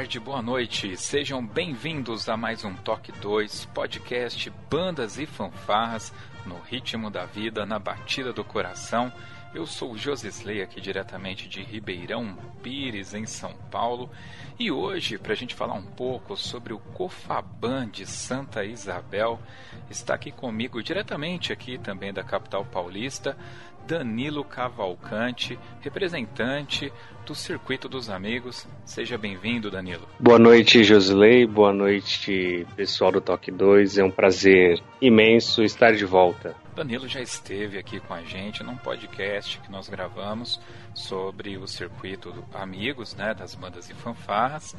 Tarde, boa noite. Sejam bem-vindos a mais um Toque 2, podcast Bandas e Fanfarras, no ritmo da vida, na batida do coração. Eu sou o Josisley, aqui diretamente de Ribeirão Pires, em São Paulo. E hoje, para a gente falar um pouco sobre o Cofaban de Santa Isabel, está aqui comigo, diretamente aqui também da capital paulista, Danilo Cavalcante, representante do Circuito dos Amigos. Seja bem-vindo, Danilo. Boa noite, Josilei. Boa noite, pessoal do Toque 2. É um prazer imenso estar de volta. Danilo já esteve aqui com a gente num podcast que nós gravamos sobre o circuito Amigos, né, das bandas e fanfarras.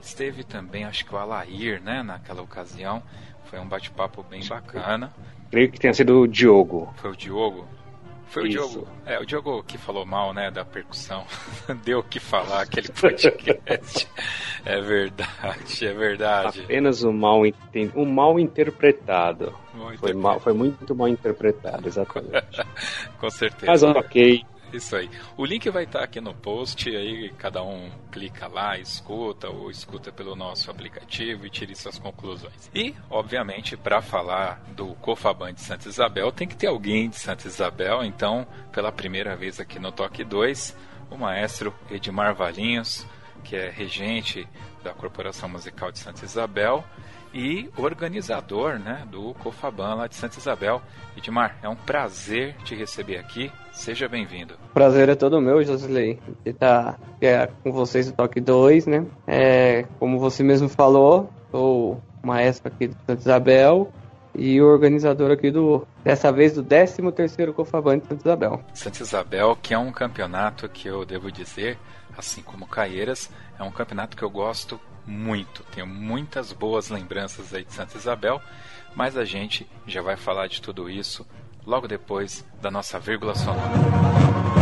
Esteve também, acho que o Alair, né, naquela ocasião. Foi um bate-papo bem bacana. Creio que tenha sido o Diogo. Foi o Diogo? Foi Isso. o Diogo. É, o Diogo que falou mal, né, da percussão. Deu o que falar aquele podcast. é verdade, é verdade. Apenas um mal, um mal interpretado. Mal foi, mal, foi muito mal interpretado, exatamente. Com certeza. Mas ok. Isso aí. O link vai estar aqui no post, aí cada um clica lá, escuta ou escuta pelo nosso aplicativo e tire suas conclusões. E, obviamente, para falar do Cofaban de Santa Isabel, tem que ter alguém de Santa Isabel, então, pela primeira vez aqui no Toque 2, o maestro Edmar Valinhos, que é regente da Corporação Musical de Santa Isabel e organizador né, do Cofaban lá de Santa Isabel. Edmar, é um prazer te receber aqui. Seja bem-vindo. Prazer é todo meu, Josilei, de estar é, com vocês no Toque 2, né? É, como você mesmo falou, sou maestro aqui de Santa Isabel e o organizador aqui do, dessa vez, do 13º Cofaban de Santa Isabel. Santa Isabel, que é um campeonato que eu devo dizer, assim como Caieiras, é um campeonato que eu gosto muito. Tenho muitas boas lembranças aí de Santa Isabel, mas a gente já vai falar de tudo isso logo depois da nossa vírgula sonora.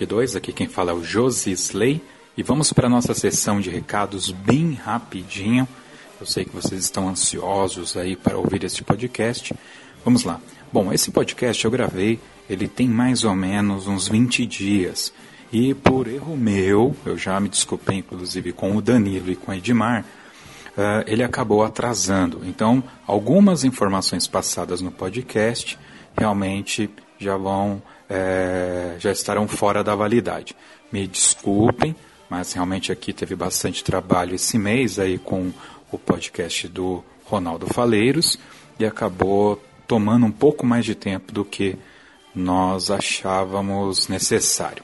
Toque 2, aqui quem fala é o Josi Slay e vamos para a nossa sessão de recados bem rapidinho. Eu sei que vocês estão ansiosos aí para ouvir este podcast. Vamos lá. Bom, esse podcast eu gravei, ele tem mais ou menos uns 20 dias. E por erro meu, eu já me desculpei inclusive com o Danilo e com o Edmar, uh, ele acabou atrasando. Então, algumas informações passadas no podcast realmente já vão é, já estarão fora da validade. Me desculpem, mas realmente aqui teve bastante trabalho esse mês aí com o podcast do Ronaldo Faleiros e acabou tomando um pouco mais de tempo do que nós achávamos necessário.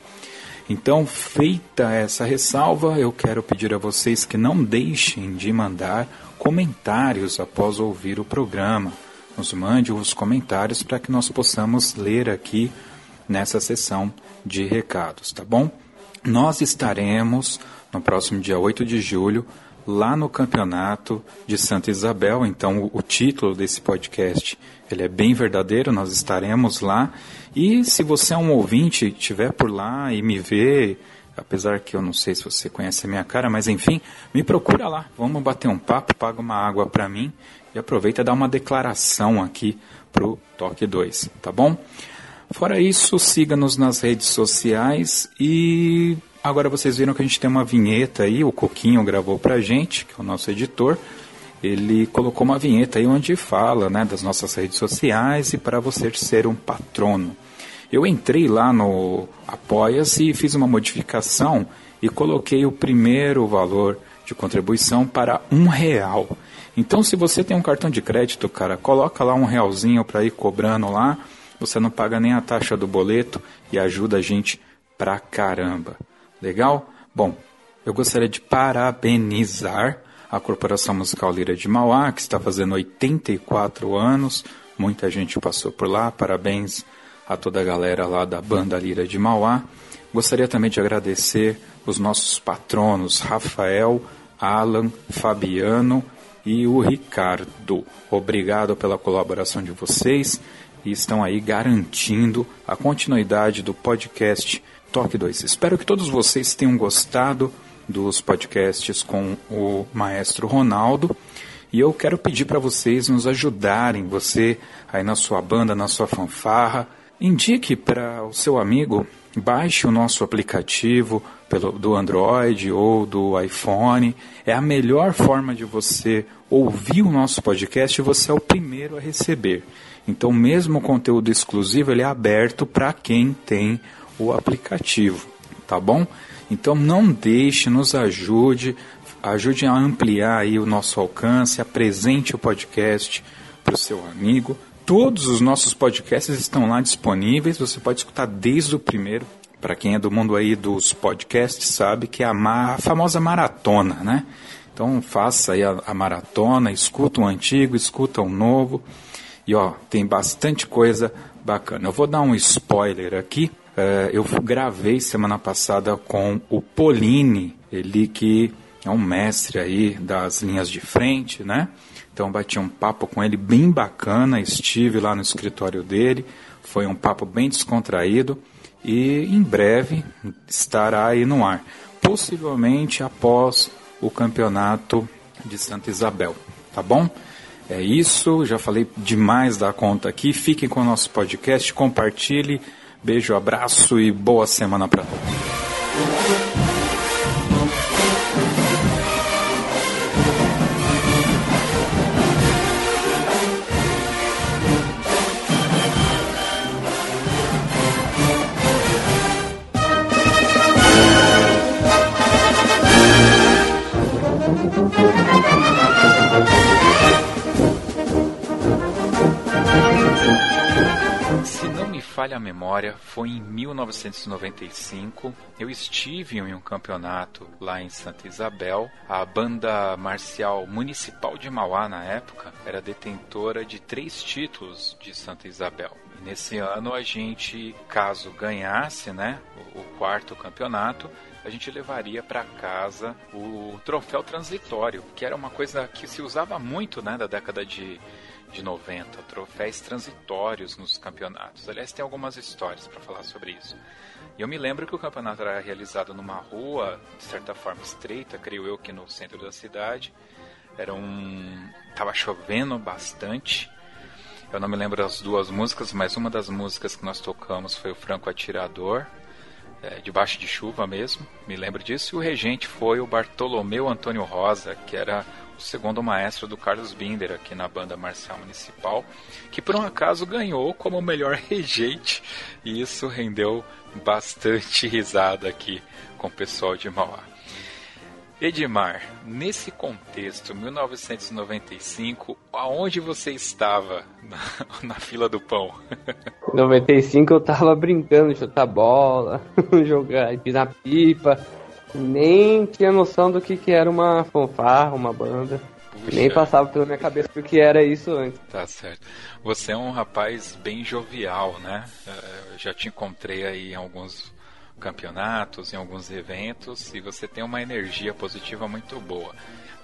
Então, feita essa ressalva, eu quero pedir a vocês que não deixem de mandar comentários após ouvir o programa. Nos mande os comentários para que nós possamos ler aqui nessa sessão de recados, tá bom? Nós estaremos no próximo dia 8 de julho lá no campeonato de Santa Isabel. Então, o, título desse podcast ele é bem verdadeiro. Nós estaremos lá. E se você é um ouvinte, estiver por lá e me ver, apesar que eu não sei se você conhece a minha cara, mas enfim, me procura lá. Vamos bater um papo, paga uma água para mim e aproveita e dá uma declaração aqui pro Toque 2, tá bom? Fora isso, siga-nos nas redes sociais e agora vocês viram que a gente tem uma vinheta aí, o Coquinho gravou pra gente, que é o nosso editor. Ele colocou uma vinheta aí onde fala, né, das nossas redes sociais e para você ser um patrono. Eu entrei lá no Apoia-se e fiz uma modificação e coloquei o primeiro valor de contribuição para um real. Então, se você tem um cartão de crédito, cara, coloca lá um realzinho para ir cobrando lá você não paga nem a taxa do boleto e ajuda a gente pra caramba. Legal? Bom, eu gostaria de parabenizar a Corporação Musical Lira de Mauá, que está fazendo 84 anos. Muita gente passou por lá. Parabéns a toda a galera lá da banda Lira de Mauá. Gostaria também de agradecer os nossos patronos Rafael, Alan, Fabiano e o Ricardo. Obrigado pela colaboração de vocês e estão aí garantindo a continuidade do podcast Toque 2. Espero que todos vocês tenham gostado dos podcasts com o maestro Ronaldo. E eu quero pedir para vocês nos ajudarem, você aí na sua banda, na sua fanfarra, indique para o seu amigo, baixe o nosso aplicativo pelo, do Android ou do iPhone. É a melhor forma de você ouvir o nosso podcast e você é o primeiro a receber. Então, mesmo o conteúdo exclusivo, ele é aberto para quem tem o aplicativo, tá bom? Então, não deixe, nos ajude, ajude a ampliar aí o nosso alcance, apresente o podcast para o seu amigo. Todos os nossos podcasts estão lá disponíveis, você pode escutar desde o primeiro. Para quem é do mundo aí dos podcasts, sabe que é a, a famosa maratona, né? Então faça aí a, a maratona, escuta o antigo, escuta o novo e ó, tem bastante coisa bacana. Eu vou dar um spoiler aqui. Uh, eu gravei semana passada com o Polini, ele que é um mestre aí das linhas de frente, né? Então bati um papo com ele bem bacana, estive lá no escritório dele, foi um papo bem descontraído e em breve estará aí no ar, possivelmente após o campeonato de Santa Isabel, tá bom? É isso, já falei demais da conta aqui. Fiquem com o nosso podcast, compartilhe. Beijo, abraço e boa semana para todos. Falha a memória, foi em 1995. Eu estive em um campeonato lá em Santa Isabel. A banda marcial municipal de Mauá, na época, era detentora de três títulos de Santa Isabel. E nesse ano a gente, caso ganhasse, né, o, quarto campeonato, a gente levaria para casa o troféu transitório, que era uma coisa que se usava muito, né, da década de de 90, troféus transitórios nos campeonatos. Aliás, tem algumas histórias para falar sobre isso. E eu me lembro que o campeonato era realizado numa rua, de certa forma estreita, creio eu que no centro da cidade. Era um. tava chovendo bastante. Eu não me lembro das duas músicas, mas uma das músicas que nós tocamos foi o Franco Atirador, é, debaixo de chuva mesmo, me lembro disso. E o regente foi o Bartolomeu Antônio Rosa, que era segundo maestro do Carlos Binder aqui na banda marcial municipal, que por um acaso ganhou como melhor rejeite e isso rendeu bastante risada aqui com o pessoal de Mauá. Edmar, nesse contexto, 1995, aonde você estava na, na fila do pão? Em 95 eu tava brincando de chutar bola, jogar, empinar pipa, nem tinha noção do que, que era uma fanfarra, uma banda. Puxa. Nem passava pela minha cabeça o que era isso antes. Tá certo. Você é um rapaz bem jovial, né? É, eu já te encontrei aí em alguns campeonatos, em alguns eventos, e você tem uma energia positiva muito boa.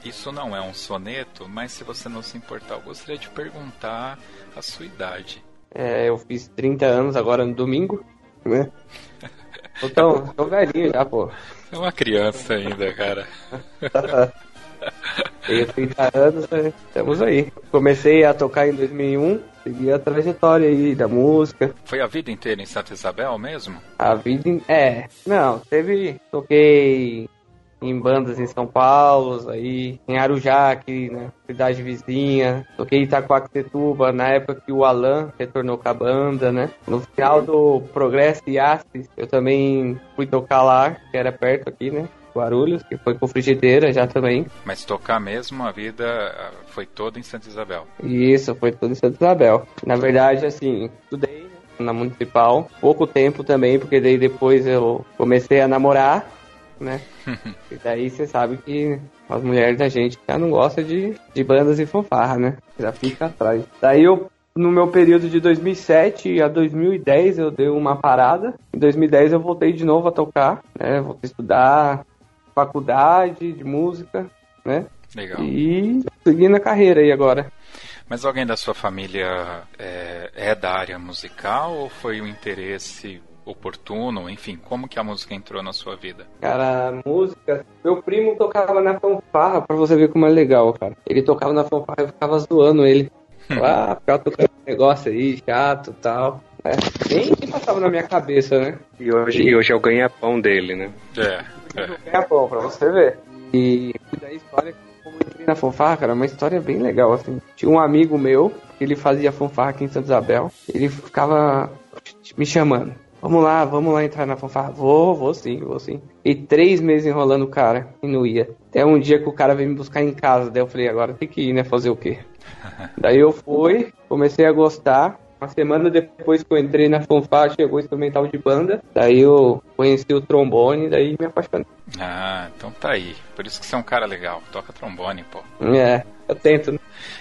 Isso não é um soneto, mas se você não se importar, eu gostaria de perguntar a sua idade. É, eu fiz 30 anos agora no domingo, né? Então, tô velhinho já, pô. É uma criança ainda, cara. Tenho 30 anos, né? estamos aí. Comecei a tocar em 2001, segui a trajetória aí da música. Foi a vida inteira em Santa Isabel mesmo? A vida, in... é, não, teve, toquei em bandas em São Paulo, aí em Arujá, aqui, né, cidade vizinha. Toquei em Itacoaquecetuba, na época que o Alan retornou com a banda, né. No final do Progresso e Assis, eu também fui tocar lá, que era perto aqui, né. Guarulhos, que foi com frigideira já também. Mas tocar mesmo, a vida ah, foi toda em Santa Isabel? Isso, foi toda em Santa Isabel. Na verdade, assim, estudei na Municipal, pouco tempo também, porque daí depois eu comecei a namorar, né? e daí você sabe que as mulheres da gente já não gostam de, de bandas e fanfarra, né? Já fica atrás. Daí eu no meu período de 2007 a 2010 eu dei uma parada. Em 2010 eu voltei de novo a tocar, né? Voltei a estudar, faculdade de música, né? Legal. E seguindo a carreira aí agora. Mas alguém da sua família é, é da área musical ou foi um interesse oportuno, enfim, como que a música entrou na sua vida? Cara, música, meu primo tocava na fanfarra, pra você ver como é legal, cara. Ele tocava na fanfarra e eu ficava zoando ele. ah, ficava tocando negócio aí, chato e tal. É, nem passava na minha cabeça, né? E hoje, e hoje é o ganha-pão dele, né? É. É, é bom, pra você ver. E da história, como eu entrei na fanfarra, cara, uma história bem legal, assim. Tinha um amigo meu, que ele fazia fanfarra aqui em Santa Isabel, ele ficava me chamando. Vamos lá, vamos lá entrar na fanfarra. Vou, vou sim, vou sim. E três meses enrolando o cara e não ia. Até um dia que o cara veio me buscar em casa. Daí eu falei, agora tem que ir, né? Fazer o quê? Daí eu fui, comecei a gostar. Uma semana depois que eu entrei na fanfarra, chegou o instrumental de banda. Daí eu conheci o trombone, daí me apaixonei. Ah, então tá aí. Por isso que você é um cara legal. Toca trombone, pô. É, eu tento. Né?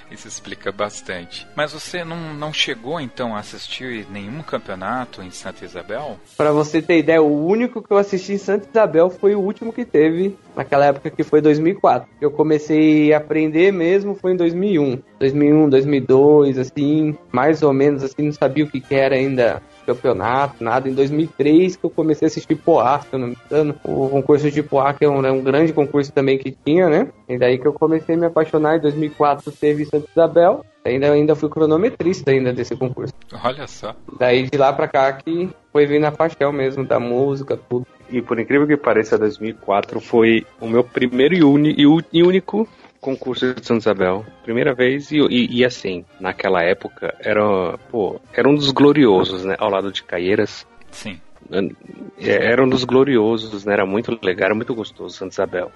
Isso explica bastante. Mas você não, não chegou então a assistir nenhum campeonato em Santa Isabel? Para você ter ideia, o único que eu assisti em Santa Isabel foi o último que teve naquela época que foi 2004. Eu comecei a aprender mesmo foi em 2001. 2001, 2002, assim, mais ou menos assim, não sabia o que, que era ainda campeonato, nada. Em 2003 que eu comecei a assistir Poá, se eu não me engano. O concurso de Poá, que é um, é um, grande concurso também que tinha, né? E daí que eu comecei a me apaixonar. Em 2004 teve Santa Isabel. Ainda, ainda fui cronometrista ainda desse concurso. Olha só. Daí de lá pra cá que foi vindo a paixão mesmo da música, tudo. E por incrível que pareça, 2004 foi o meu primeiro e, uni, e único concurso de Santa Isabel. Primeira vez, e, e, e, assim, naquela época, era, pô, era um dos gloriosos, né? Ao lado de Caieiras. Sim. É, era um dos gloriosos, né? Era muito legal, era muito gostoso Santa Isabel.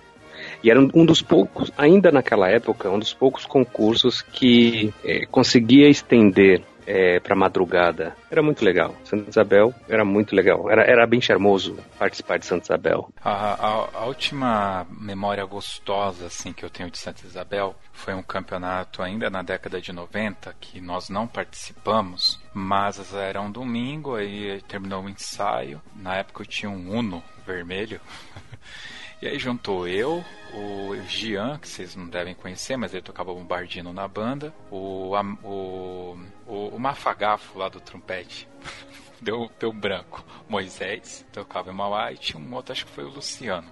E era um dos poucos, ainda naquela época, um dos poucos concursos que é, conseguia estender é, para madrugada. Era muito legal. Santa Isabel era muito legal. Era, era bem charmoso participar de Santa Isabel. A, a, a, última memória gostosa assim que eu tenho de Santa Isabel foi um campeonato ainda na década de 90 que nós não participamos, mas era um domingo, aí terminou o ensaio. Na época eu tinha um Uno vermelho. E aí juntou eu, o Gian, que vocês não devem conhecer, mas ele tocava bombardino na banda, o, o, o, o Mafagafo lá do trompete. deu, deu branco. Moisés tocava em Mauá e tinha um outro, acho que foi o Luciano.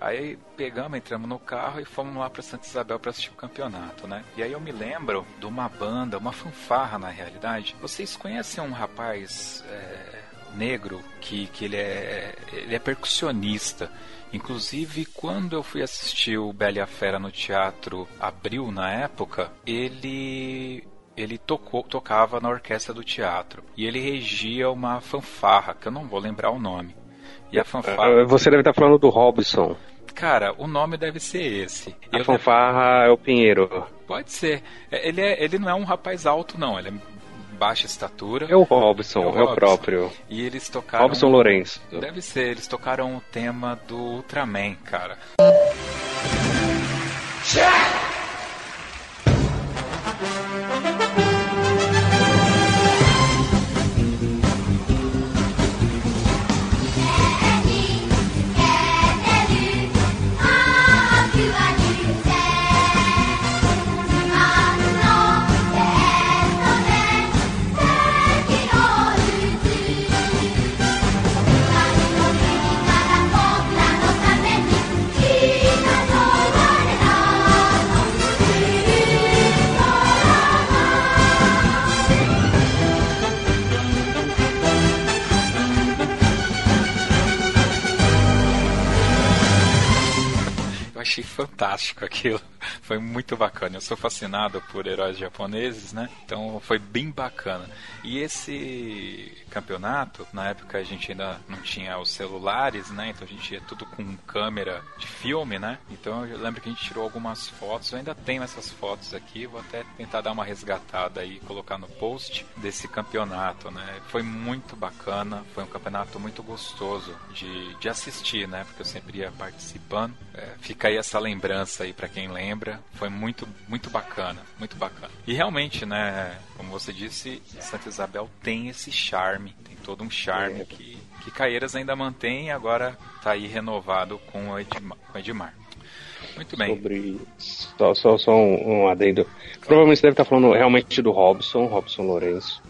Aí pegamos, entramos no carro e fomos lá para Santa Isabel para assistir o campeonato, né? E aí eu me lembro de uma banda, uma fanfarra na realidade. Vocês conhecem um rapaz, é, negro que, que ele, é, ele é percussionista. Inclusive, quando eu fui assistir o Bela e a Fera no Teatro Abril, na época, ele ele tocou, tocava na orquestra do teatro. E ele regia uma fanfarra, que eu não vou lembrar o nome. E a fanfarra. Ah, você deve estar falando do Robson. Cara, o nome deve ser esse. A eu fanfarra deve... é o Pinheiro. Pode ser. É, ele, é, ele não é um rapaz alto, não. Ele é baixa estatura. É o Robson, é o, Robson. É o próprio. E eles tocaram. Robson Lourenço. Deve ser, eles tocaram o tema do Ultraman, cara. Achei fantástico aquilo. Foi muito bacana. Eu sou fascinado por heróis japoneses, né? Então foi bem bacana. E esse campeonato, na época a gente ainda não tinha os celulares, né? Então a gente ia tudo com câmera de filme, né? Então eu lembro que a gente tirou algumas fotos. Eu ainda tenho essas fotos aqui. Vou até tentar dar uma resgatada e colocar no post desse campeonato, né? Foi muito bacana. Foi um campeonato muito gostoso de, de assistir, né? Porque eu sempre ia participando. É, fica aí essa lembrança aí para quem lembra. Foi muito, muito bacana, muito bacana. E realmente, né, como você disse, Santa Isabel tem esse charme, tem todo um charme é. que, que Caieiras ainda mantém e agora está aí renovado com o Edmar. Com Edmar. Muito bem. Sobre. Só, só, só um, um adendo. Provavelmente você deve estar falando realmente do Robson, Robson Lourenço.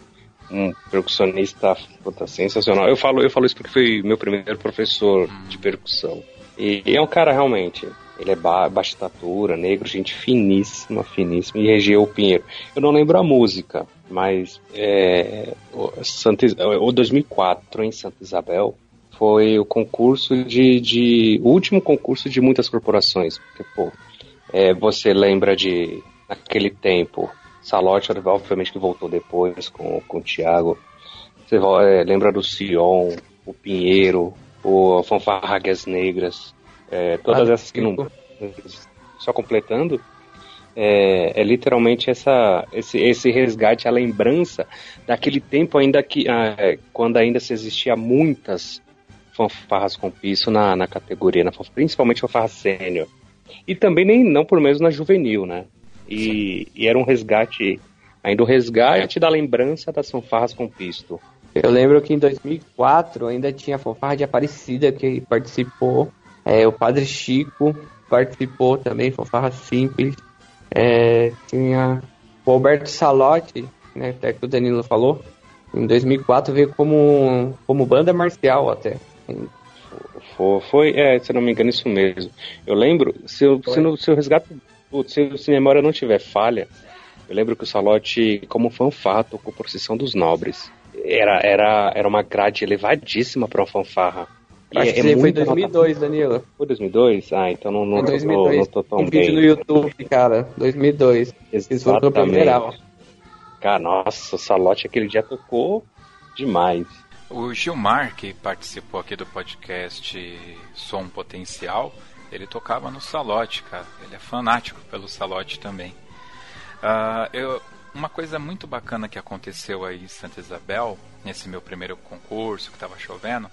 Um percussionista puta, sensacional. Eu falo, eu falo isso porque foi meu primeiro professor hum. de percussão. E é um cara realmente. Ele é ba baixa estatura, negro, gente finíssima, finíssima, e regeu o Pinheiro. Eu não lembro a música, mas é, o, Santa, o 2004 em Santa Isabel foi o concurso de, de o último concurso de muitas corporações. Porque, pô, é, você lembra de, naquele tempo, Salote, obviamente que voltou depois com, com o Thiago. Você é, lembra do Sion, o Pinheiro, o Fanfarragas Negras, é, todas ah, essas que não. Só completando, é, é, literalmente essa, esse, esse resgate, a lembrança daquele tempo ainda que ah, é, quando ainda se existia muitas fanfarras com piso na, na categoria, na, principalmente fanfarra sênior. E também nem não por menos na juvenil, né? E, e, era um resgate, ainda o um resgate da lembrança das fanfarras com pisto. Eu lembro que em 2004 ainda tinha a fanfarra de Aparecida que participou é, o Padre Chico participou também, fanfarra simples. É, tinha o Alberto Salotti, né, até que o Danilo falou. Em 2004 veio como, como banda marcial até. Foi, é, se não me engano, isso mesmo. Eu lembro, se eu, se, no, se eu se, se memória não tiver falha, eu lembro que o Salotti, como fanfarra, tocou Procissão dos Nobres. Era, era, era uma grade elevadíssima para uma fanfarra. Acho é, que é foi em 2002, Danilo. Foi 2002? Ah, então não, não, 2002. Tô, não tô tão um bem. vídeo no YouTube, cara, 2002. Exatamente. Cara, nossa, o Salote aquele dia tocou demais. O Gilmar, que participou aqui do podcast Som Potencial, ele tocava no Salote, cara. Ele é fanático pelo Salote também. Uh, eu, uma coisa muito bacana que aconteceu aí em Santa Isabel, nesse meu primeiro concurso que estava chovendo,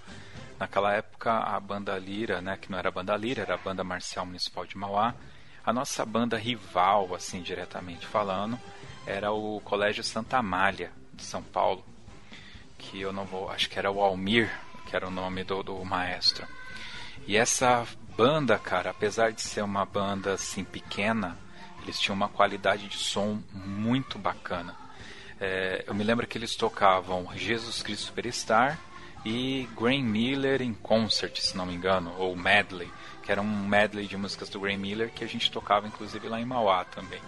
Naquela época, a banda Lira, né, que não era a banda Lira, era a banda Marcial Municipal de Mauá, a nossa banda rival, assim, diretamente falando, era o Colégio Santa Amália, de São Paulo, que eu não vou, acho que era o Almir, que era o nome do, do maestro. E essa banda, cara, apesar de ser uma banda assim pequena, eles tinham uma qualidade de som muito bacana. É, eu me lembro que eles tocavam Jesus Cristo Superstar e Graham Miller em concert, se não me engano, ou medley, que era um medley de músicas do Graham Miller que a gente tocava inclusive lá em Mauá também.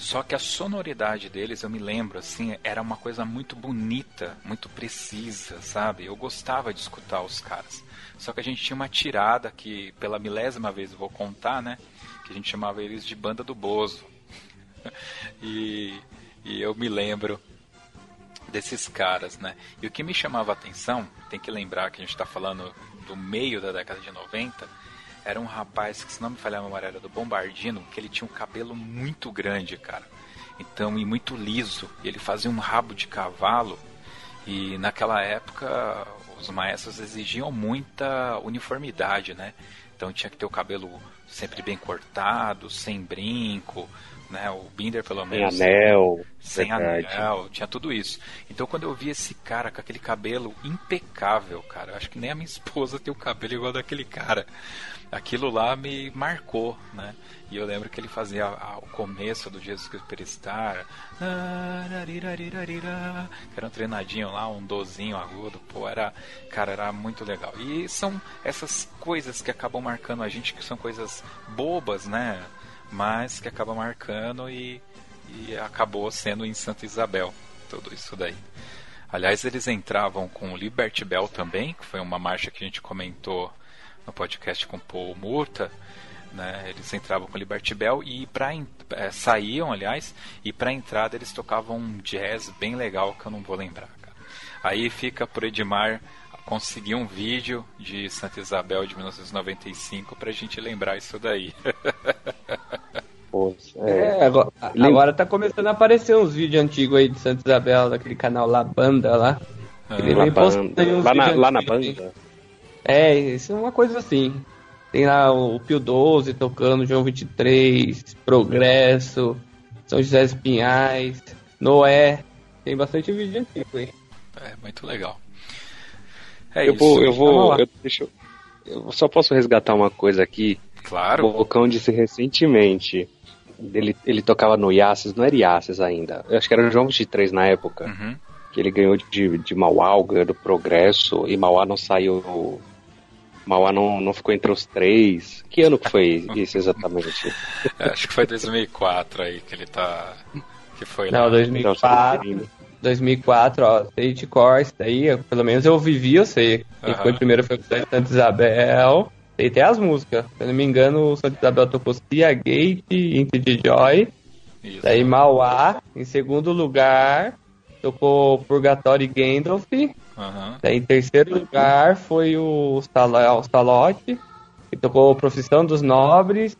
Só que a sonoridade deles, eu me lembro, assim, era uma coisa muito bonita, muito precisa, sabe? Eu gostava de escutar os caras. Só que a gente tinha uma tirada que, pela milésima vez eu vou contar, né? Que a gente chamava eles de Banda do Bozo. e, e eu me lembro desses caras, né? E o que me chamava a atenção, tem que lembrar que a gente está falando do meio da década de 90, era um rapaz que, se não me falhar a memória, era do Bombardino, que ele tinha um cabelo muito grande, cara. Então, e muito liso. Ele fazia um rabo de cavalo. E naquela época, os maestros exigiam muita uniformidade, né? Então tinha que ter o cabelo sempre bem cortado, sem brinco, né? O Binder, pelo menos. Sem anel. Sem verdade. anel, tinha tudo isso. Então quando eu vi esse cara com aquele cabelo impecável, cara, eu acho que nem a minha esposa tem o cabelo igual daquele cara. Aquilo lá me marcou, né? E eu lembro que ele fazia o começo do Jesus Cristo Superstar, que era um treinadinho lá, um dozinho agudo, pô, era, cara, era muito legal. E são essas coisas que acabam marcando a gente, que são coisas bobas, né? Mas que acaba marcando e, e acabou sendo em Santa Isabel, tudo isso daí. Aliás, eles entravam com Liberty Bell também, que foi uma marcha que a gente comentou no podcast com Paul Murta, né? Eles entravam com Liberty Bell e para é, saíam, aliás, e para entrada eles tocavam um jazz bem legal que eu não vou lembrar. Cara. Aí fica por Edmar conseguir um vídeo de Santa Isabel de 1995 para a gente lembrar isso daí. Poxa, é, é agora, agora tá começando a aparecer uns vídeos antigos aí de Santa Isabel, daquele canal La Banda lá. Ah, lá, banda. lá, na, lá na banda? É, isso é uma coisa assim. Tem lá o Pio 12 tocando, João 23, Progresso, São José dos Pinhais, Noé. Tem bastante vídeo antigo aí. É, muito legal. É eu isso. Vou, eu vou. Eu, deixa eu, eu só posso resgatar uma coisa aqui. Claro. O Bocão disse recentemente. Ele, ele tocava no Yaces, não era Yaces ainda. Eu acho que era o João 23 na época. Uhum. Que ele ganhou de, de Mauá, ganhou do Progresso, e Mauá não saiu. Mauá não, não ficou entre os três. Que ano que foi isso exatamente? acho que foi 2004 aí que ele tá. Que foi não, lá. 2004. 2004, ó, State Core, daí, pelo menos eu vivi, eu sei. Quem uhum. foi primeiro foi o Santa Isabel. E tem as músicas. Se eu não me engano, o Santa Isabel tocou Cia Gate, the Joy. Isso. Daí Mauá, em segundo lugar, tocou Purgatory Gandalf. Uhum. Daí em terceiro lugar foi o, Stal Stalote, que tocou Profissão dos Nobres.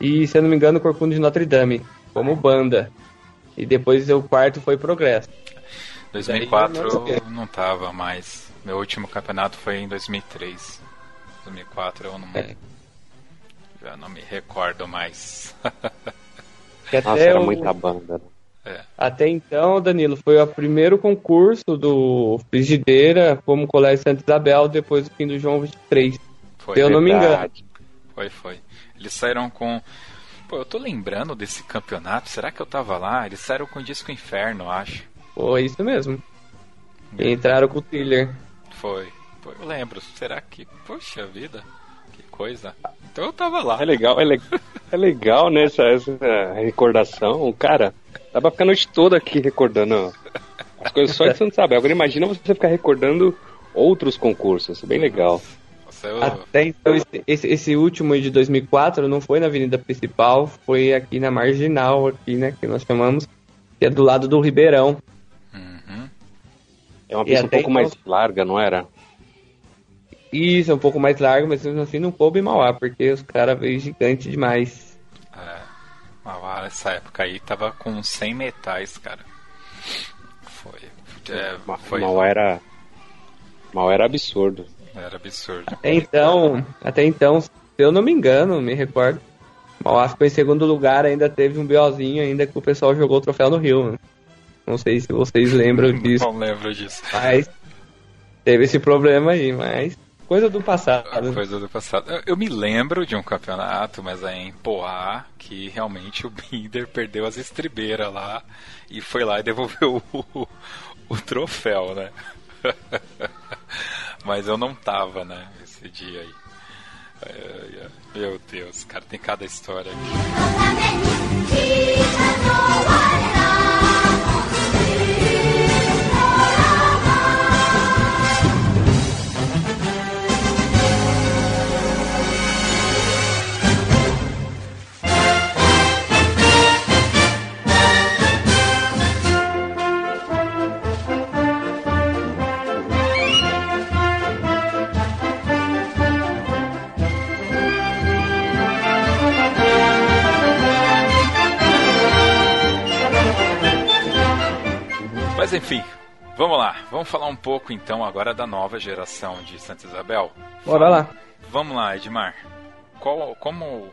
E, se eu não me engano, Corcunda de Notre Dame, como banda. E depois o quarto foi Progresso. 2004 não, não tava mais. Meu último campeonato foi em 2003. 2004 eu não. É. Já não me recordo mais. Nossa, era o... muita banda. Né? É. Até então, Danilo, foi o primeiro concurso do Frigideira como Colégio Santa Isabel depois do fim do João 23. Foi. Se eu não me engano. Foi, foi. Eles saíram com. Pô, eu tô lembrando desse campeonato. Será que eu tava lá? Eles saíram com o Disco Inferno, acho. Foi isso mesmo. Entraram com o thriller. Foi. Foi, eu lembro. Será que. Poxa vida, que coisa. Então eu tava lá. É legal, é, le... é legal, né? Essa, essa recordação. Cara, dá pra ficar a noite toda aqui recordando as coisas só de Santo Isabel. Agora imagina você ficar recordando outros concursos. Bem legal. Eu... Até então, esse, esse, último de 2004 não foi na avenida principal, foi aqui na marginal, aqui, né, que nós chamamos, que é do lado do Ribeirão. É uma pista um pouco então... mais larga, não era? Isso, é um pouco mais larga, mas mesmo assim não coube Mauá, porque os caras veio gigante demais. É, Mauá nessa época aí tava com 100 metais, cara. Foi. É, foi... Mauá era. Mauá era absurdo. Era absurdo. Até então, até então, se eu não me engano, me recordo, Mauá ficou em segundo lugar, ainda teve um BOzinho ainda que o pessoal jogou o troféu no Rio. Né? Não sei se vocês lembram disso. Não lembro disso. Mas teve esse problema aí, mas coisa do passado. Coisa do passado. Eu, eu me lembro de um campeonato, mas é em Poá, que realmente o Binder perdeu as estribeiras lá e foi lá e devolveu o, o, o troféu, né? mas eu não tava, né, esse dia aí. Meu Deus, cara, tem cada história aqui. Mas enfim, vamos lá. Vamos falar um pouco então agora da nova geração de Santa Isabel. Bora lá. Vamos lá, Edmar. Qual, como,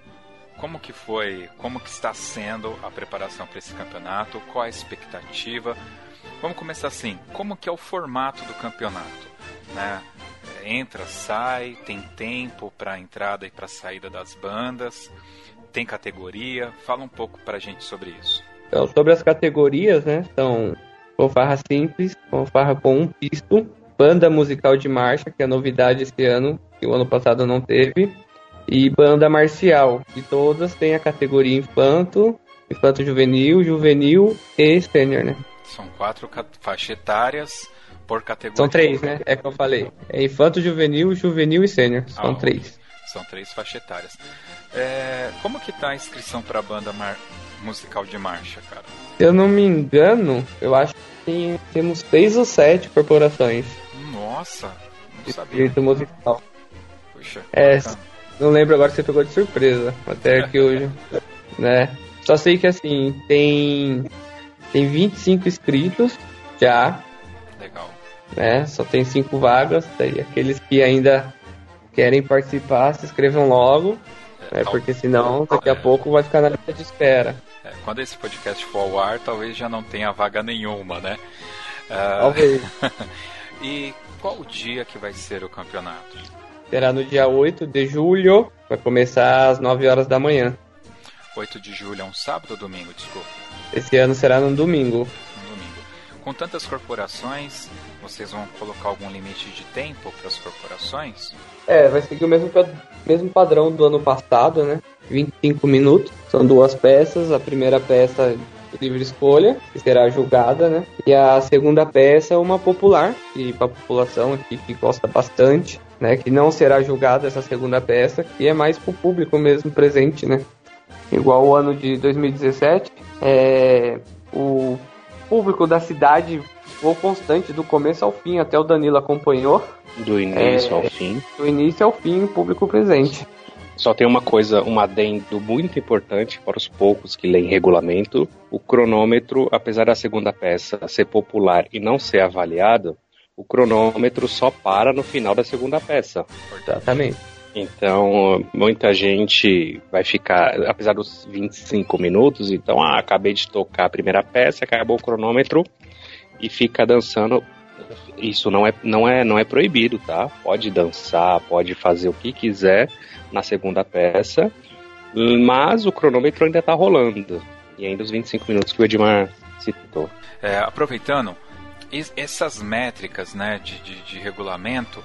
como que foi, como que está sendo a preparação para esse campeonato? Qual a expectativa? Vamos começar assim. Como que é o formato do campeonato? Né? Entra, sai, tem tempo para entrada e para saída das bandas, tem categoria. Fala um pouco para a gente sobre isso. Então, sobre as categorias, né? São fanfarra simples, fanfarra com um pisto, banda musical de marcha, que é novidade esse ano, que o ano passado não teve, e banda marcial. E todas têm a categoria infanto, infanto juvenil, juvenil e sênior, né? São quatro faixas etárias por categoria. São três, né? É que eu falei. É infanto, juvenil, juvenil e sênior. São ah, três. São três faixas etárias. É, como que tá a inscrição para a banda mar... musical de marcha, cara? Se eu não me engano, eu acho que tem, temos seis ou sete corporações. Nossa, não sabia. musical. Puxa, é, não lembro agora se você pegou de surpresa. Até aqui hoje. Né? Só sei que assim, tem tem 25 inscritos já. Legal. Né? Só tem 5 vagas. Daí aqueles que ainda querem participar, se inscrevam logo. É, né? Porque senão daqui a é. pouco vai ficar na lista de espera. Quando esse podcast for ao ar, talvez já não tenha vaga nenhuma, né? Uh... Talvez. e qual o dia que vai ser o campeonato? Será no dia 8 de julho, vai começar às 9 horas da manhã. 8 de julho é um sábado ou domingo, desculpa? Esse ano será no domingo. No domingo. Com tantas corporações, vocês vão colocar algum limite de tempo para as corporações? É, vai seguir o mesmo, mesmo padrão do ano passado, né? 25 minutos. São duas peças. A primeira peça livre escolha, que será julgada, né? E a segunda peça é uma popular, que para a população aqui que gosta bastante, né? Que não será julgada essa segunda peça, que é mais para o público mesmo presente, né? igual o ano de 2017, é, o público da cidade foi constante do começo ao fim, até o Danilo acompanhou. Do início é, ao fim. Do início ao fim, o público presente. Só tem uma coisa, um adendo muito importante para os poucos que leem regulamento. O cronômetro, apesar da segunda peça ser popular e não ser avaliado, o cronômetro só para no final da segunda peça. Exatamente. Então, muita gente vai ficar, apesar dos 25 minutos, então, ah, acabei de tocar a primeira peça, acabou o cronômetro e fica dançando. Isso não é, não é, não é proibido, tá? Pode dançar, pode fazer o que quiser na segunda peça, mas o cronômetro ainda tá rolando. E ainda os 25 minutos que o Edmar citou. É, aproveitando, essas métricas né, de, de, de regulamento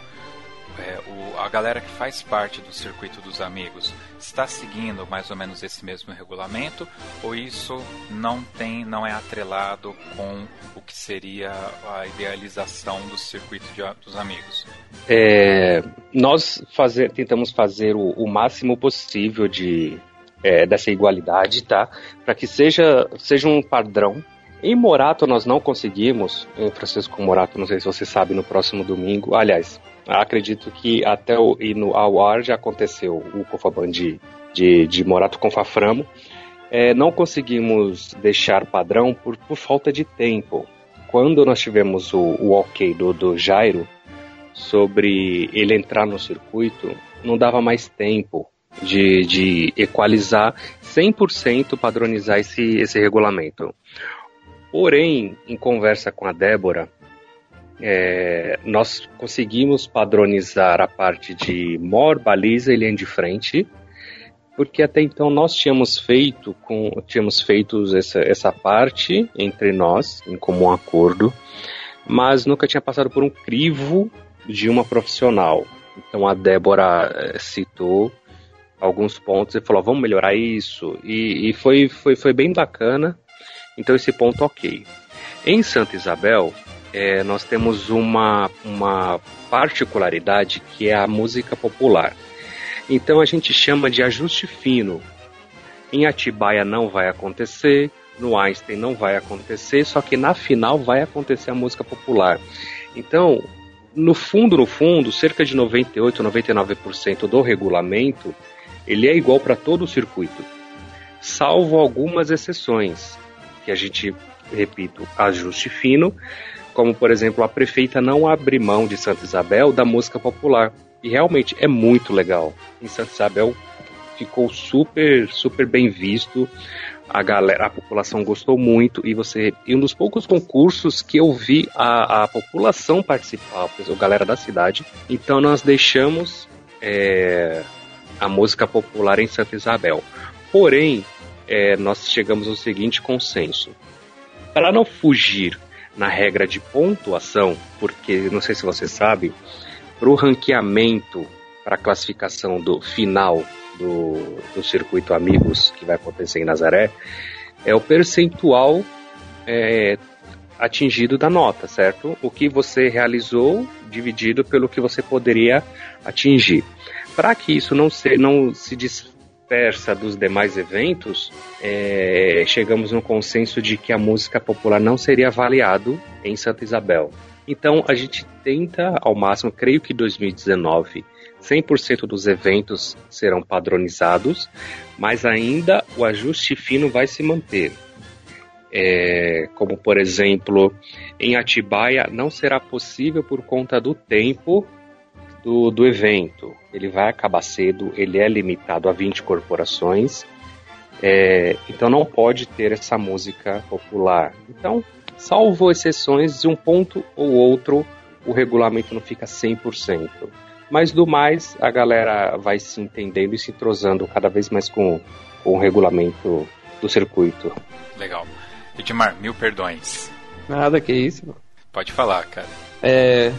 é, o, a galera que faz parte do circuito dos amigos está seguindo mais ou menos esse mesmo regulamento ou isso não tem não é atrelado com o que seria a idealização do circuito de, dos amigos? É, nós fazer, tentamos fazer o, o máximo possível de é, dessa igualdade tá? Para que seja seja um padrão. Em Morato nós não conseguimos, em Francisco Morato, não sei se você sabe, no próximo domingo. Aliás, acredito que até o ir no ao ar já aconteceu o Cofaban de, de, de Morato com Faframo. É, não conseguimos deixar padrão por, por falta de tempo. Quando nós tivemos o, o ok do, do Jairo sobre ele entrar no circuito, não dava mais tempo de, de equalizar 100% padronizar esse, esse regulamento. Porém, em conversa com a Débora, é, nós conseguimos padronizar a parte de mor, baliza e linha de frente, porque até então nós tínhamos feito com tínhamos feito essa, essa parte entre nós em comum acordo, mas nunca tinha passado por um crivo de uma profissional. Então a Débora é, citou alguns pontos e falou: vamos melhorar isso e, e foi, foi, foi bem bacana então esse ponto ok. Em Santa Isabel, é, nós temos uma, uma particularidade que é a música popular. Então a gente chama de ajuste fino. Em Atibaia não vai acontecer, no Einstein não vai acontecer, só que na final vai acontecer a música popular. Então, no fundo, no fundo, cerca de 98, 99% do regulamento, ele é igual para todo o circuito, salvo algumas exceções que a gente repito, ajuste fino, como por exemplo, a prefeita não abre mão de Santa Isabel da música popular. E realmente é muito legal. Em Santa Isabel ficou super, super bem visto. A galera, a população gostou muito e você e um dos poucos concursos que eu vi a, a população participar, a galera da cidade. Então nós deixamos é, a música popular em Santa Isabel. Porém, é, nós chegamos ao seguinte consenso: para não fugir na regra de pontuação, porque não sei se você sabe, para o ranqueamento, para a classificação do final do, do circuito Amigos que vai acontecer em Nazaré, é o percentual é, atingido da nota, certo? O que você realizou dividido pelo que você poderia atingir. Para que isso não se, não se dispersa dos demais eventos, é, chegamos no consenso de que a música popular não seria avaliado em Santa Isabel. Então a gente tenta ao máximo, creio que 2019, 100% dos eventos serão padronizados, mas ainda o ajuste fino vai se manter. É, como por exemplo, em Atibaia não será possível por conta do tempo do, do evento. Ele vai acabar cedo, ele é limitado a 20 corporações, é, então não pode ter essa música popular. Então, salvo exceções de um ponto ou outro, o regulamento não fica 100%. Mas do mais, a galera vai se entendendo e se entrosando cada vez mais com, com o regulamento do circuito. Legal. Edmar, mil perdões. Nada, que isso. Pode falar, cara. É,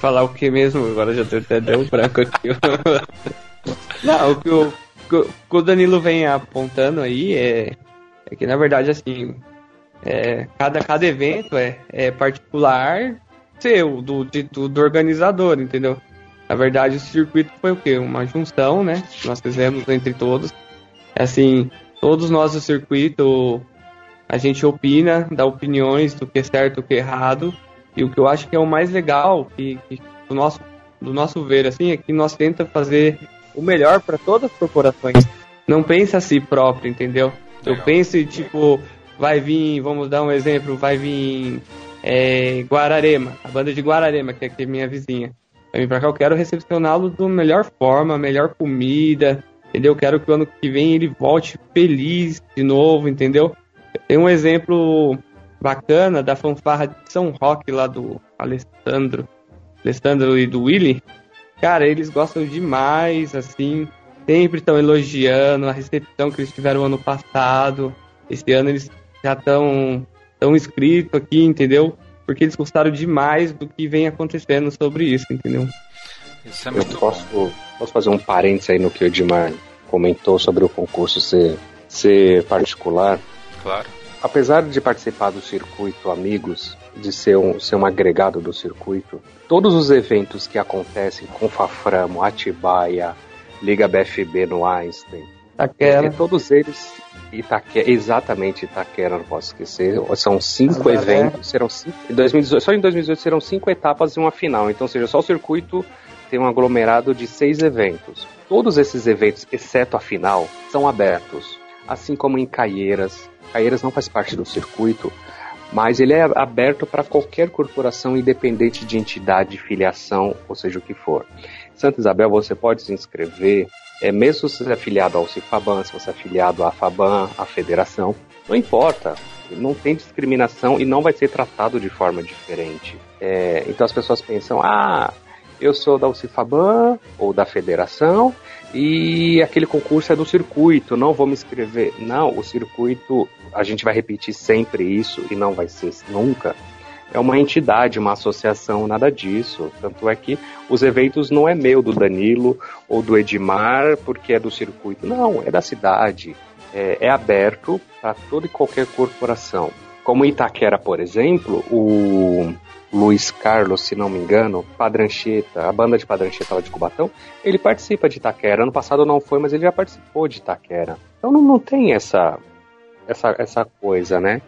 falar o que mesmo? Agora já até deu um branco aqui. Não, o que o, que o Danilo vem apontando aí é, é que na verdade assim é, cada, cada evento é, é particular seu, do, de, do, do organizador, entendeu? Na verdade, o circuito foi o quê? Uma junção, né? Nós fizemos entre todos. Assim, todos nós do circuito, a gente opina, dá opiniões do que é certo e o que é errado. E o que eu acho que é o mais legal, que, que do, nosso, do nosso ver, assim, é que nós tenta fazer o melhor para todas as corporações. Não pensa a si próprio, entendeu? Legal. Eu penso, tipo, vai vir, vamos dar um exemplo, vai vir é, Guararema, a banda de Guararema, que é aqui minha vizinha. Vai vir pra cá, eu quero recepcioná-lo da melhor forma, melhor comida, entendeu? Eu quero que o ano que vem ele volte feliz de novo, entendeu? Tem um exemplo bacana da fanfarra de São Roque lá do Alessandro, Alessandro e do Willy. Cara, eles gostam demais, assim, sempre estão elogiando a recepção que eles tiveram ano passado. Esse ano eles já estão tão inscritos aqui, entendeu? Porque eles gostaram demais do que vem acontecendo sobre isso, entendeu? Isso é muito Eu posso, bom. posso fazer um parênteses aí no que o Edmar comentou sobre o concurso ser, ser particular? Claro apesar de participar do circuito Amigos, de ser um, ser um agregado do circuito, todos os eventos que acontecem com Faframo, Atibaia, Liga BFB no Einstein, Itaquera. É, todos eles, Itaquera, exatamente Itaquera, não posso esquecer, são cinco eventos, serão cinco, em 2018, só em 2018 serão cinco etapas e uma final, então, ou seja, só o circuito tem um aglomerado de seis eventos. Todos esses eventos, exceto a final, são abertos, assim como em Caieiras, Caieiras não faz parte do circuito, mas ele é aberto para qualquer corporação independente de entidade, filiação, ou seja o que for. Santa Isabel você pode se inscrever, é, mesmo se você é afiliado ao Cifaban, se você é afiliado à Faban, à federação, não importa, não tem discriminação e não vai ser tratado de forma diferente. É, então as pessoas pensam, ah, eu sou da UCIFABAN ou da federação e aquele concurso é do circuito, não vou me inscrever. Não, o circuito, a gente vai repetir sempre isso e não vai ser nunca. É uma entidade, uma associação, nada disso. Tanto é que os eventos não é meu, do Danilo ou do Edmar, porque é do circuito. Não, é da cidade. É, é aberto para toda e qualquer corporação. Como Itaquera, por exemplo, o Luiz Carlos, se não me engano, Padrancheta, a banda de Padrancheta lá de Cubatão, ele participa de Itaquera. Ano passado não foi, mas ele já participou de Itaquera. Então não, não tem essa, essa, essa coisa, né?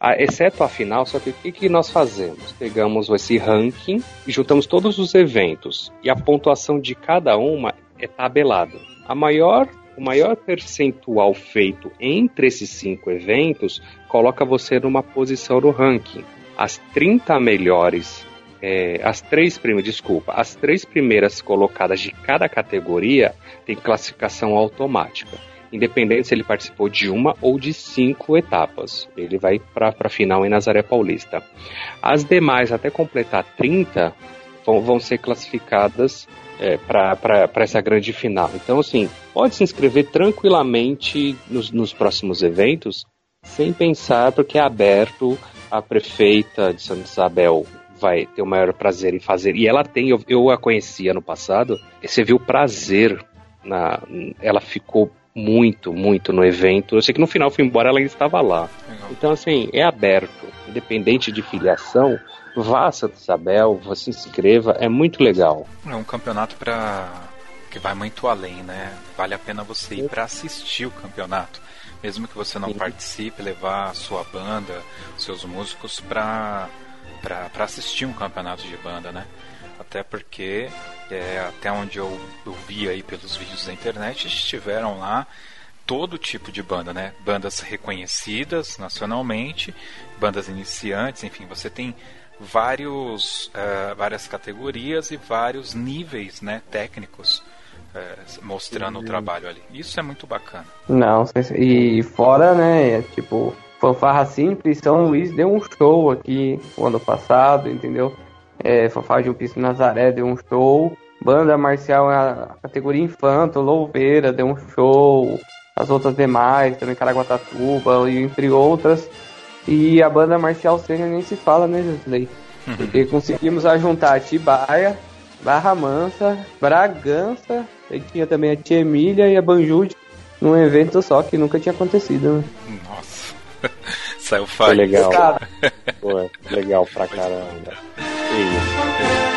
Ah, exceto a final, só que o que, que nós fazemos? Pegamos esse ranking e juntamos todos os eventos. E a pontuação de cada uma é tabelada. A maior o maior percentual feito entre esses cinco eventos coloca você numa posição no ranking. As 30 melhores, é, as três primeiras, desculpa, as três primeiras colocadas de cada categoria tem classificação automática. Independente se ele participou de uma ou de cinco etapas. Ele vai para a final em Nazaré Paulista. As demais, até completar 30, vão, vão ser classificadas é, para essa grande final. Então, assim, pode se inscrever tranquilamente nos, nos próximos eventos, sem pensar, porque é aberto. A prefeita de Santa Isabel vai ter o maior prazer em fazer. E ela tem, eu, eu a conheci ano passado, e você viu o prazer na. Ela ficou muito, muito no evento. Eu sei que no final fui embora, ela ainda estava lá. Legal. Então, assim, é aberto, independente de filiação, vá a Santa Isabel, você se inscreva, é muito legal. É um campeonato para que vai muito além, né? Vale a pena você ir para assistir o campeonato, mesmo que você não Sim. participe, levar a sua banda, seus músicos para para assistir um campeonato de banda, né? Até porque é, até onde eu, eu vi aí pelos vídeos da internet estiveram lá todo tipo de banda, né? Bandas reconhecidas nacionalmente, bandas iniciantes, enfim, você tem vários, uh, várias categorias e vários níveis né, técnicos uh, mostrando uhum. o trabalho ali. Isso é muito bacana. Não, e fora, né, tipo, Fanfarra Simples, São Luís deu um show aqui o ano passado, entendeu? É, Fanfarra de um Piso Nazaré deu um show. Banda Marcial, a categoria Infanto, Louveira deu um show. As outras demais, também Caraguatatuba, e entre outras. E a banda marcial sênior nem se fala, né, Josley? Uhum. Porque conseguimos ajuntar Atibaia, Barra Mansa, Bragança, e tinha também a Tia Emília e a Banjude num evento só que nunca tinha acontecido, né? Nossa, saiu Foi legal. Pô, legal pra caramba. Isso.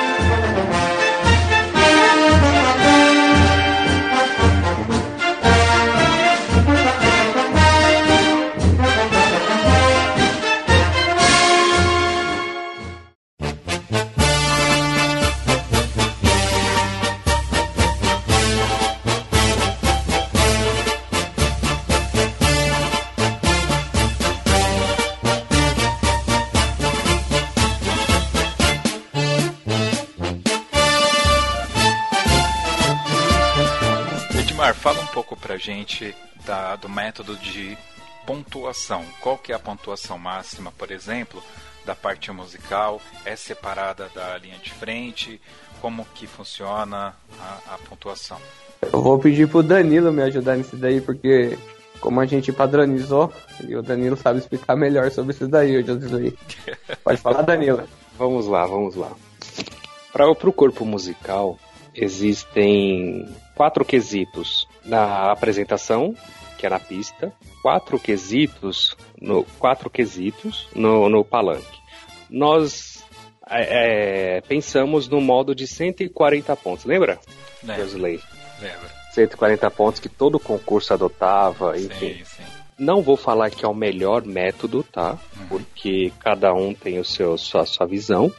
Gente da, do método de pontuação. Qual que é a pontuação máxima, por exemplo, da parte musical? É separada da linha de frente? Como que funciona a, a pontuação? Eu vou pedir pro Danilo me ajudar nisso daí, porque como a gente padronizou, e o Danilo sabe explicar melhor sobre isso daí, o Josley. Pode falar, Danilo. Vamos lá, vamos lá. Para o corpo musical, existem quatro quesitos na apresentação, que é na pista, quatro quesitos no quatro quesitos no, no palanque. Nós é, é pensamos no modo de 140 pontos, lembra? Lembra. 140 pontos que todo concurso adotava, enfim. Sim, sim. Não vou falar que é o melhor método, tá? Uhum. Porque cada um tem o seu sua, sua visão.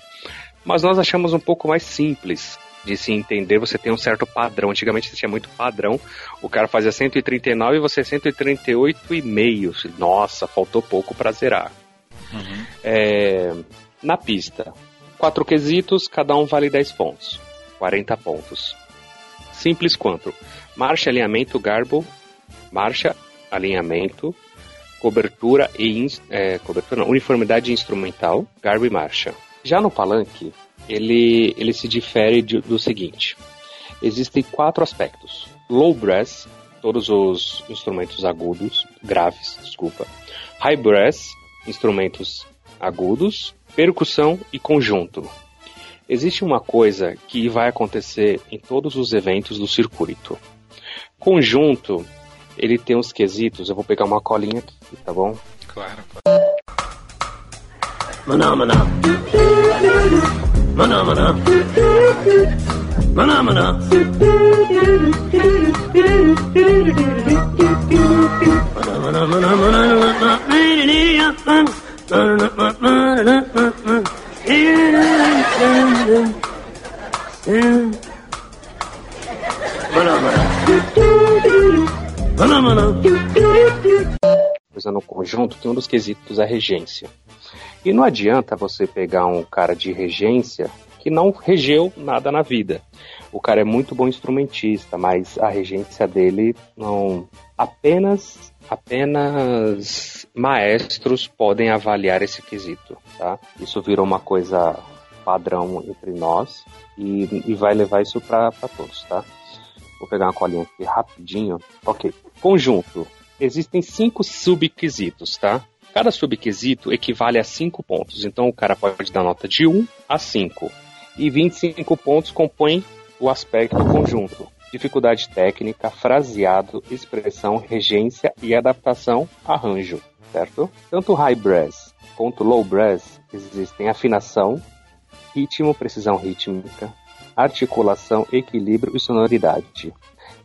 Mas nós achamos um pouco mais simples de se entender, você tem um certo padrão. Antigamente você tinha muito padrão. O cara fazia 139 e você 138,5. Nossa, faltou pouco para zerar. Uhum. É, na pista, quatro quesitos, cada um vale 10 pontos. 40 pontos. Simples quanto? Marcha, alinhamento, garbo, marcha, alinhamento, cobertura e é, cobertura não, uniformidade instrumental, garbo e marcha. Já no palanque, ele, ele se difere de, do seguinte: existem quatro aspectos: low brass, todos os instrumentos agudos, graves, desculpa, high brass, instrumentos agudos, percussão e conjunto. Existe uma coisa que vai acontecer em todos os eventos do circuito. Conjunto, ele tem uns quesitos, eu vou pegar uma colinha aqui, tá bom? Claro, claro. Maná, maná. Maná, maná. Maná, maná. Coisa no conjunto que um dos quesitos é regência. E não adianta você pegar um cara de regência que não regeu nada na vida. O cara é muito bom instrumentista, mas a regência dele não apenas apenas maestros podem avaliar esse quesito, tá? Isso virou uma coisa padrão entre nós e, e vai levar isso para todos, tá? Vou pegar uma colinha aqui rapidinho. Ok. Conjunto. Existem cinco subquesitos, tá? Cada subquesito equivale a cinco pontos. Então o cara pode dar nota de 1 a 5. E 25 pontos compõem o aspecto conjunto. Dificuldade técnica, fraseado, expressão, regência e adaptação, arranjo, certo? Tanto high brass quanto low brass existem afinação, ritmo, precisão rítmica, articulação, equilíbrio e sonoridade,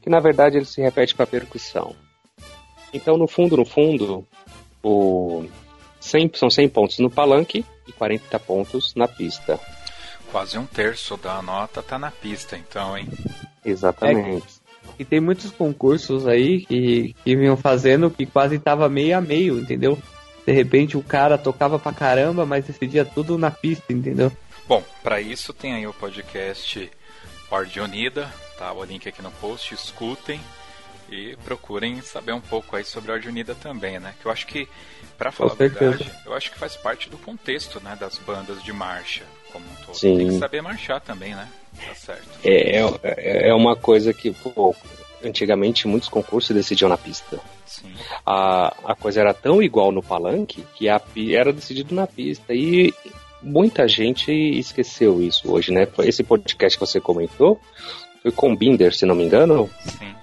que na verdade ele se repete para percussão. Então, no fundo, no fundo, o 100, são 100 pontos no palanque e 40 pontos na pista. Quase um terço da nota tá na pista, então, hein? Exatamente. É, e tem muitos concursos aí que, que vinham fazendo que quase tava meio a meio, entendeu? De repente o cara tocava pra caramba, mas decidia tudo na pista, entendeu? Bom, para isso tem aí o podcast Ordem Unida, tá? O link aqui no post, escutem e procurem saber um pouco aí sobre a Ordem Unida também, né? Que eu acho que, para falar a verdade, eu acho que faz parte do contexto, né, das bandas de marcha como um todo. Sim. Tem que saber marchar também, né? Tá certo. É, é, é uma coisa que, pô, antigamente muitos concursos decidiam na pista. Sim. A, a coisa era tão igual no palanque que a, era decidido na pista. E muita gente esqueceu isso hoje, né? Esse podcast que você comentou foi com Binder, se não me engano. Sim, sim.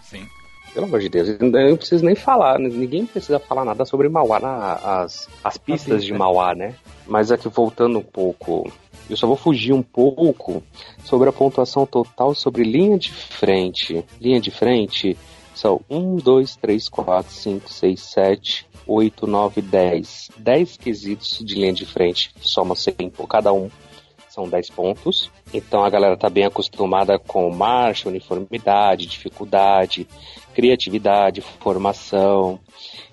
Pelo amor de Deus, eu não preciso nem falar, né? ninguém precisa falar nada sobre Mauá, na, as, as pistas de Mauá, né? Mas aqui voltando um pouco, eu só vou fugir um pouco sobre a pontuação total sobre linha de frente. Linha de frente são 1, 2, 3, 4, 5, 6, 7, 8, 9, 10. 10 quesitos de linha de frente, soma 100 por cada um. São 10 pontos. Então a galera tá bem acostumada com marcha, uniformidade, dificuldade, criatividade, formação.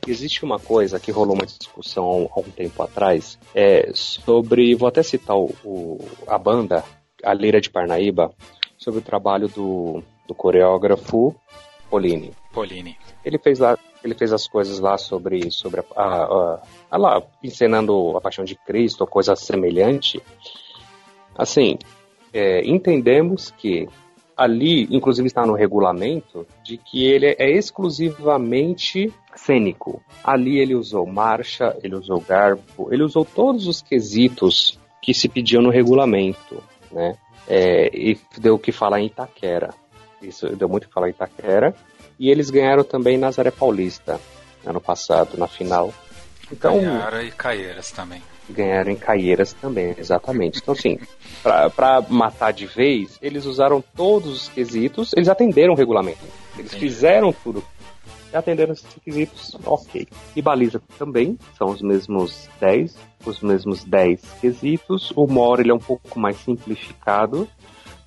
Existe uma coisa que rolou uma discussão há um tempo atrás é, sobre, vou até citar o, o, a banda, a Leira de Parnaíba, sobre o trabalho do, do coreógrafo Polini. Polini. Ele fez lá, ele fez as coisas lá sobre, sobre a, a, a, a lá, encenando a Paixão de Cristo, ou coisa semelhante. Assim, é, entendemos que ali, inclusive está no regulamento, de que ele é exclusivamente cênico. Ali ele usou marcha, ele usou garbo, ele usou todos os quesitos que se pediam no regulamento, né? É, e deu o que falar em Itaquera. Isso deu muito o que falar em Itaquera. E eles ganharam também Nazaré Paulista ano passado, na final. Então, ganharam e Caieiras também. Ganharam em Caieiras também, exatamente. Então, assim, para matar de vez, eles usaram todos os quesitos, eles atenderam o regulamento. Eles fizeram tudo. Atenderam os quesitos, ok. E baliza também, são os mesmos 10, os mesmos 10 quesitos. O More ele é um pouco mais simplificado,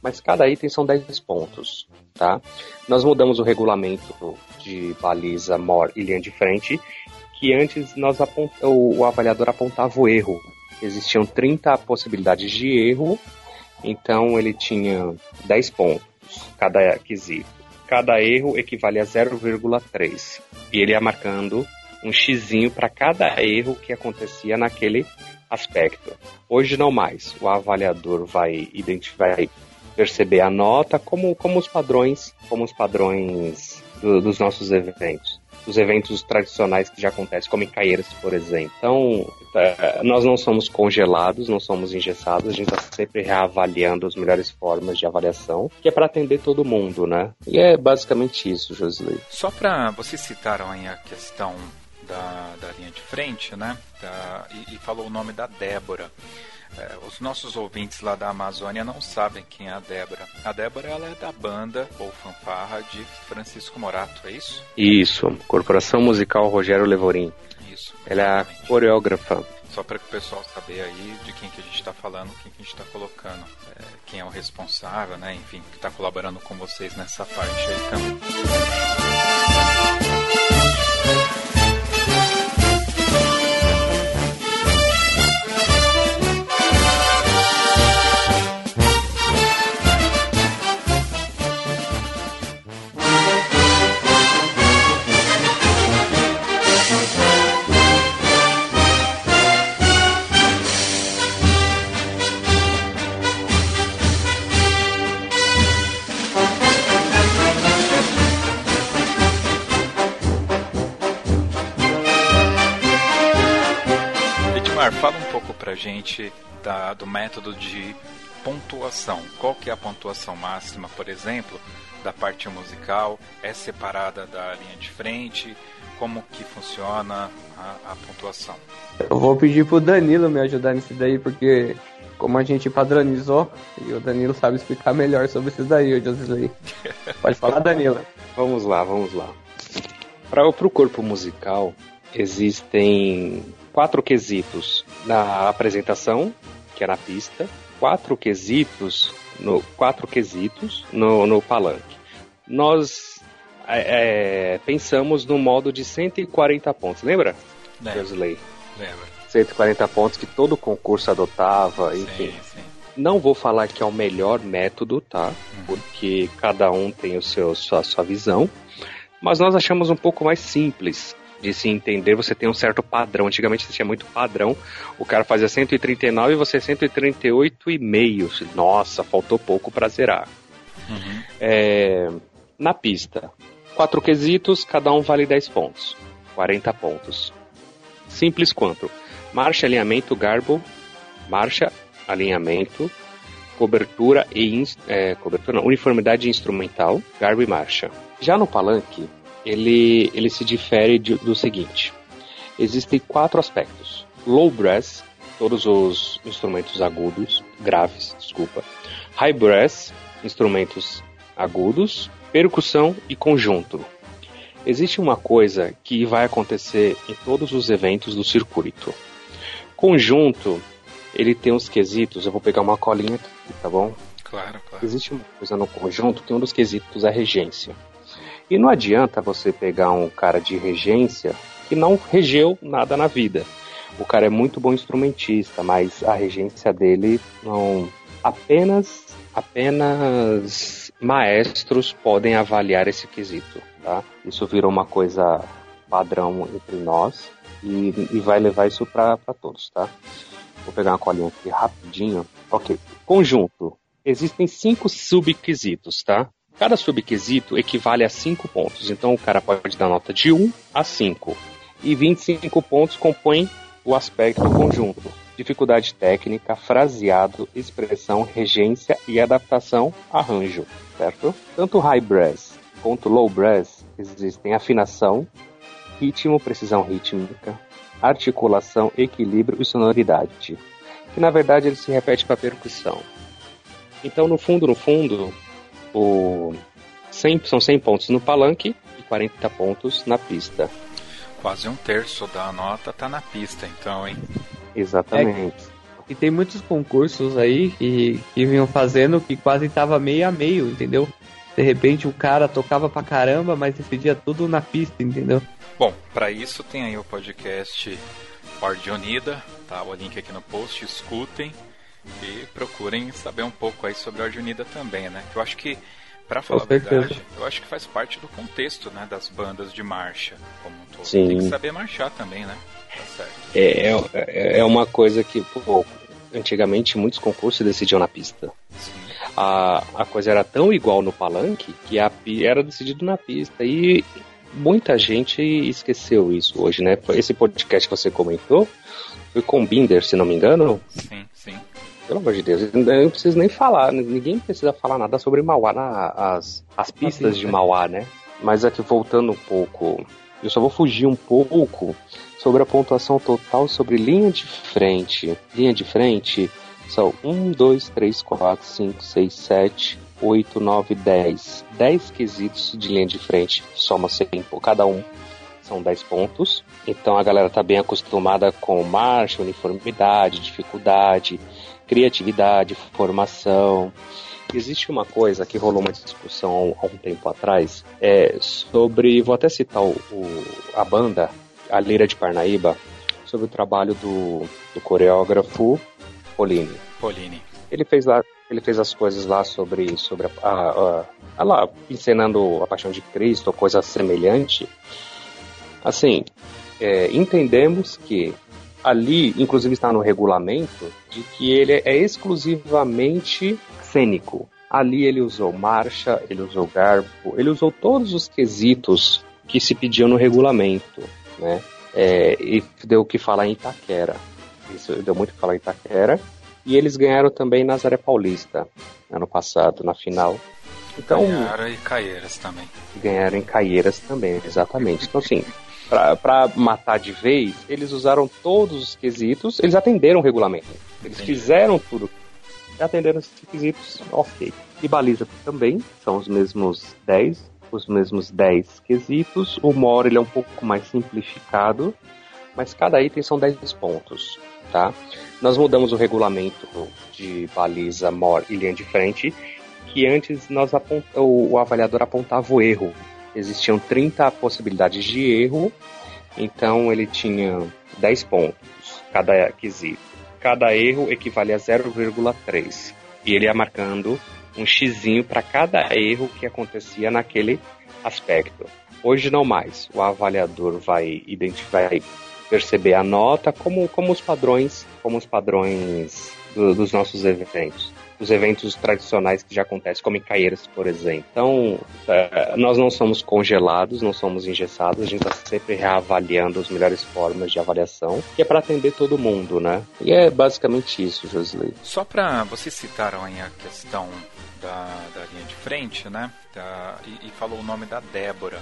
mas cada item são 10 pontos, tá? Nós mudamos o regulamento de baliza, more e linha de frente, que antes nós apont... o, avaliador apontava o erro. Existiam 30 possibilidades de erro, então ele tinha 10 pontos cada quesito. Cada erro equivale a 0,3. E ele ia marcando um xizinho para cada erro que acontecia naquele aspecto. Hoje não mais. O avaliador vai identificar, perceber a nota como, como os padrões, como os padrões do, dos nossos eventos. Os eventos tradicionais que já acontecem, como em Caieiras, por exemplo. Então, é, nós não somos congelados, não somos engessados, a gente está sempre reavaliando as melhores formas de avaliação, que é para atender todo mundo, né? E é basicamente isso, Josley. Só para vocês citaram aí a questão da, da linha de frente, né? Da, e, e falou o nome da Débora. É, os nossos ouvintes lá da Amazônia não sabem quem é a Débora. A Débora ela é da banda ou fanfarra de Francisco Morato, é isso? Isso, Corporação Musical Rogério Levorim. Isso. Ela é a coreógrafa. Só para o pessoal saber aí de quem que a gente está falando, quem que a gente está colocando, é, quem é o responsável, né? Enfim, que está colaborando com vocês nessa parte aí também. Pontuação. Qual que é a pontuação máxima, por exemplo, da parte musical? É separada da linha de frente? Como que funciona a, a pontuação? Eu vou pedir pro Danilo me ajudar nisso daí, porque como a gente padronizou, e o Danilo sabe explicar melhor sobre isso daí, o Josley. Pode falar, Danilo. Vamos lá, vamos lá. Para o corpo musical, existem quatro quesitos na apresentação, que é na pista, quatro quesitos no quatro quesitos no, no palanque. Nós é, é, pensamos no modo de 140 pontos, lembra? Lembra. Lembra. 140 pontos que todo concurso adotava, enfim. Sim, sim. Não vou falar que é o melhor método, tá? Uhum. Porque cada um tem o seu, sua, sua visão. Mas nós achamos um pouco mais simples de se entender, você tem um certo padrão. Antigamente você tinha muito padrão. O cara fazia 139 e você 138,5. Nossa, faltou pouco para zerar. Uhum. É, na pista, quatro quesitos, cada um vale 10 pontos. 40 pontos. Simples quanto? Marcha, alinhamento, garbo, marcha, alinhamento, cobertura e é, cobertura não, uniformidade instrumental, garbo e marcha. Já no palanque, ele, ele se difere de, do seguinte: existem quatro aspectos: low brass, todos os instrumentos agudos, graves, desculpa, high brass, instrumentos agudos, percussão e conjunto. Existe uma coisa que vai acontecer em todos os eventos do circuito. Conjunto, ele tem uns quesitos, eu vou pegar uma colinha aqui, tá bom? Claro, claro. Existe uma coisa no conjunto que um dos quesitos é regência. E não adianta você pegar um cara de regência que não regeu nada na vida. O cara é muito bom instrumentista, mas a regência dele não. Apenas, apenas maestros podem avaliar esse quesito, tá? Isso virou uma coisa padrão entre nós e, e vai levar isso para todos, tá? Vou pegar uma colinha aqui rapidinho. Ok. Conjunto. Existem cinco subquisitos, tá? Cada subquisito equivale a 5 pontos, então o cara pode dar nota de 1 a 5. E 25 pontos compõem o aspecto conjunto. Dificuldade técnica, fraseado, expressão, regência e adaptação, arranjo, certo? Tanto high brass quanto low brass existem afinação, ritmo, precisão rítmica, articulação, equilíbrio e sonoridade. Que na verdade ele se repete para percussão. Então, no fundo, no fundo, o 100, são 100 pontos no palanque e 40 pontos na pista. Quase um terço da nota tá na pista, então, hein? Exatamente. É, e tem muitos concursos aí que, que vinham fazendo que quase tava meio a meio, entendeu? De repente o cara tocava pra caramba, mas decidia tudo na pista, entendeu? Bom, para isso tem aí o podcast Ordem Unida, tá? O link aqui no post, escutem e procurem saber um pouco aí sobre a Ordem Unida também, né? Eu acho que, para falar a verdade, eu acho que faz parte do contexto, né, das bandas de marcha como um todo. Sim. Tem que saber marchar também, né? Tá é, é, é uma coisa que, pô, antigamente muitos concursos decidiam na pista. Sim. A, a coisa era tão igual no palanque que a, era decidido na pista. E muita gente esqueceu isso hoje, né? Esse podcast que você comentou foi com Binder, se não me engano. Sim, sim. Pelo amor de Deus, eu não preciso nem falar, ninguém precisa falar nada sobre Mauá, na, as, as pistas de Mauá, né? Mas aqui voltando um pouco, eu só vou fugir um pouco sobre a pontuação total sobre linha de frente. Linha de frente são 1, 2, 3, 4, 5, 6, 7, 8, 9, 10. 10 quesitos de linha de frente, soma 100 por cada um. São 10 pontos. Então a galera tá bem acostumada com marcha, uniformidade, dificuldade criatividade, formação. Existe uma coisa que rolou uma discussão há um tempo atrás é, sobre, vou até citar o, o, a banda, a Lira de Parnaíba, sobre o trabalho do, do coreógrafo Polini. Polini. Ele fez lá, ele fez as coisas lá sobre, sobre a, a, a, lá, encenando a Paixão de Cristo, coisa semelhante. Assim, é, entendemos que ali, inclusive está no regulamento, de que ele é exclusivamente cênico. Ali ele usou marcha, ele usou garbo, ele usou todos os quesitos que se pediam no regulamento, né? É, e deu o que falar em Itaquera. Isso deu muito falar em Itaquera. E eles ganharam também Nazaré Paulista ano passado, na final. Então, ganharam em Caieiras também. Ganharam em Caieiras também, exatamente. Então, assim, para matar de vez, eles usaram todos os quesitos, eles atenderam o regulamento. Eles Entendi. fizeram tudo. Atenderam os quesitos, ok. E baliza também, são os mesmos 10, os mesmos 10 quesitos. O More ele é um pouco mais simplificado, mas cada item são 10 pontos, tá? Nós mudamos o regulamento de baliza, More e linha de frente, que antes nós o avaliador apontava o erro existiam 30 possibilidades de erro, então ele tinha 10 pontos cada quesito. Cada erro equivale a 0,3 e ele ia marcando um xizinho para cada erro que acontecia naquele aspecto. Hoje não mais. O avaliador vai identificar, perceber a nota como, como os padrões, como os padrões do, dos nossos eventos os eventos tradicionais que já acontecem, como em Caieiras, por exemplo. Então, é, nós não somos congelados, não somos engessados, a gente está sempre reavaliando as melhores formas de avaliação, que é para atender todo mundo, né? E é basicamente isso, Josley. Só para vocês citaram aí a questão da, da linha de frente, né? Da, e, e falou o nome da Débora.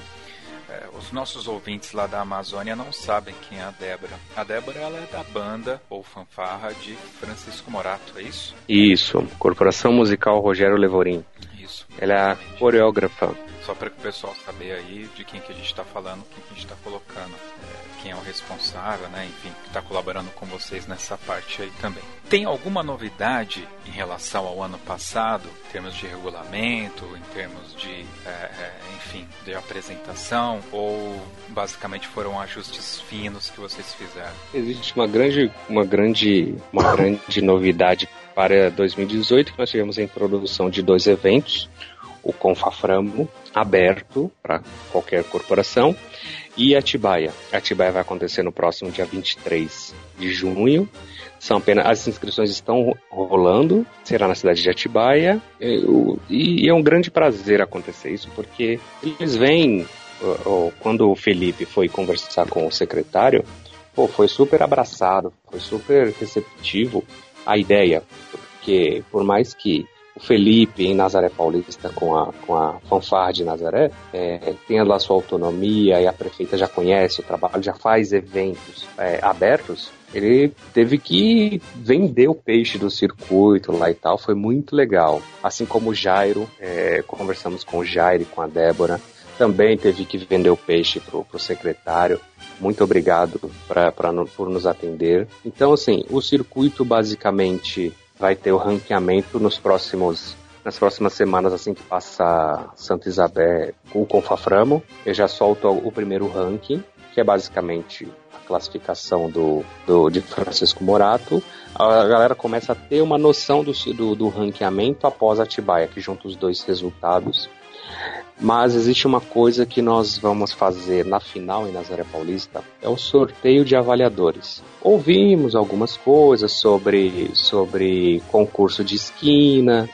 É, os nossos ouvintes lá da Amazônia não sabem quem é a Débora. A Débora ela é da banda ou fanfarra de Francisco Morato, é isso? Isso, Corporação Musical Rogério Levorim. Isso. Ela é a coreógrafa. Só para que o pessoal saber aí de quem que a gente está falando, quem que a gente está colocando. É, quem é o responsável, né? Enfim, que está colaborando com vocês nessa parte aí também. Tem alguma novidade em relação ao ano passado, em termos de regulamento, em termos de, é, é, enfim, de apresentação, ou basicamente foram ajustes finos que vocês fizeram? Existe uma grande, uma grande, uma grande novidade para 2018 que nós tivemos a introdução de dois eventos o Confaframo aberto para qualquer corporação e Atibaia. Atibaia vai acontecer no próximo dia 23 de junho. São apenas as inscrições estão rolando, será na cidade de Atibaia e, e é um grande prazer acontecer isso porque eles vêm quando o Felipe foi conversar com o secretário, pô, foi super abraçado, foi super receptivo a ideia, porque por mais que o Felipe em Nazaré Paulista com a, com a fanfarra de Nazaré, é, tendo lá sua autonomia e a prefeita já conhece o trabalho, já faz eventos é, abertos, ele teve que vender o peixe do circuito lá e tal, foi muito legal. Assim como o Jairo, é, conversamos com o Jairo e com a Débora, também teve que vender o peixe pro, pro secretário. Muito obrigado pra, pra, por nos atender. Então, assim, o circuito basicamente vai ter o ranqueamento nos próximos nas próximas semanas, assim que passa Santa Isabel com o Confaframo, eu já solto o primeiro ranking, que é basicamente a classificação do, do de Francisco Morato. A galera começa a ter uma noção do, do, do ranqueamento após a Atibaia, que junta os dois resultados. Mas existe uma coisa que nós vamos fazer na final em Nazaré Paulista, é o sorteio de avaliadores. Ouvimos algumas coisas sobre, sobre concurso de esquina,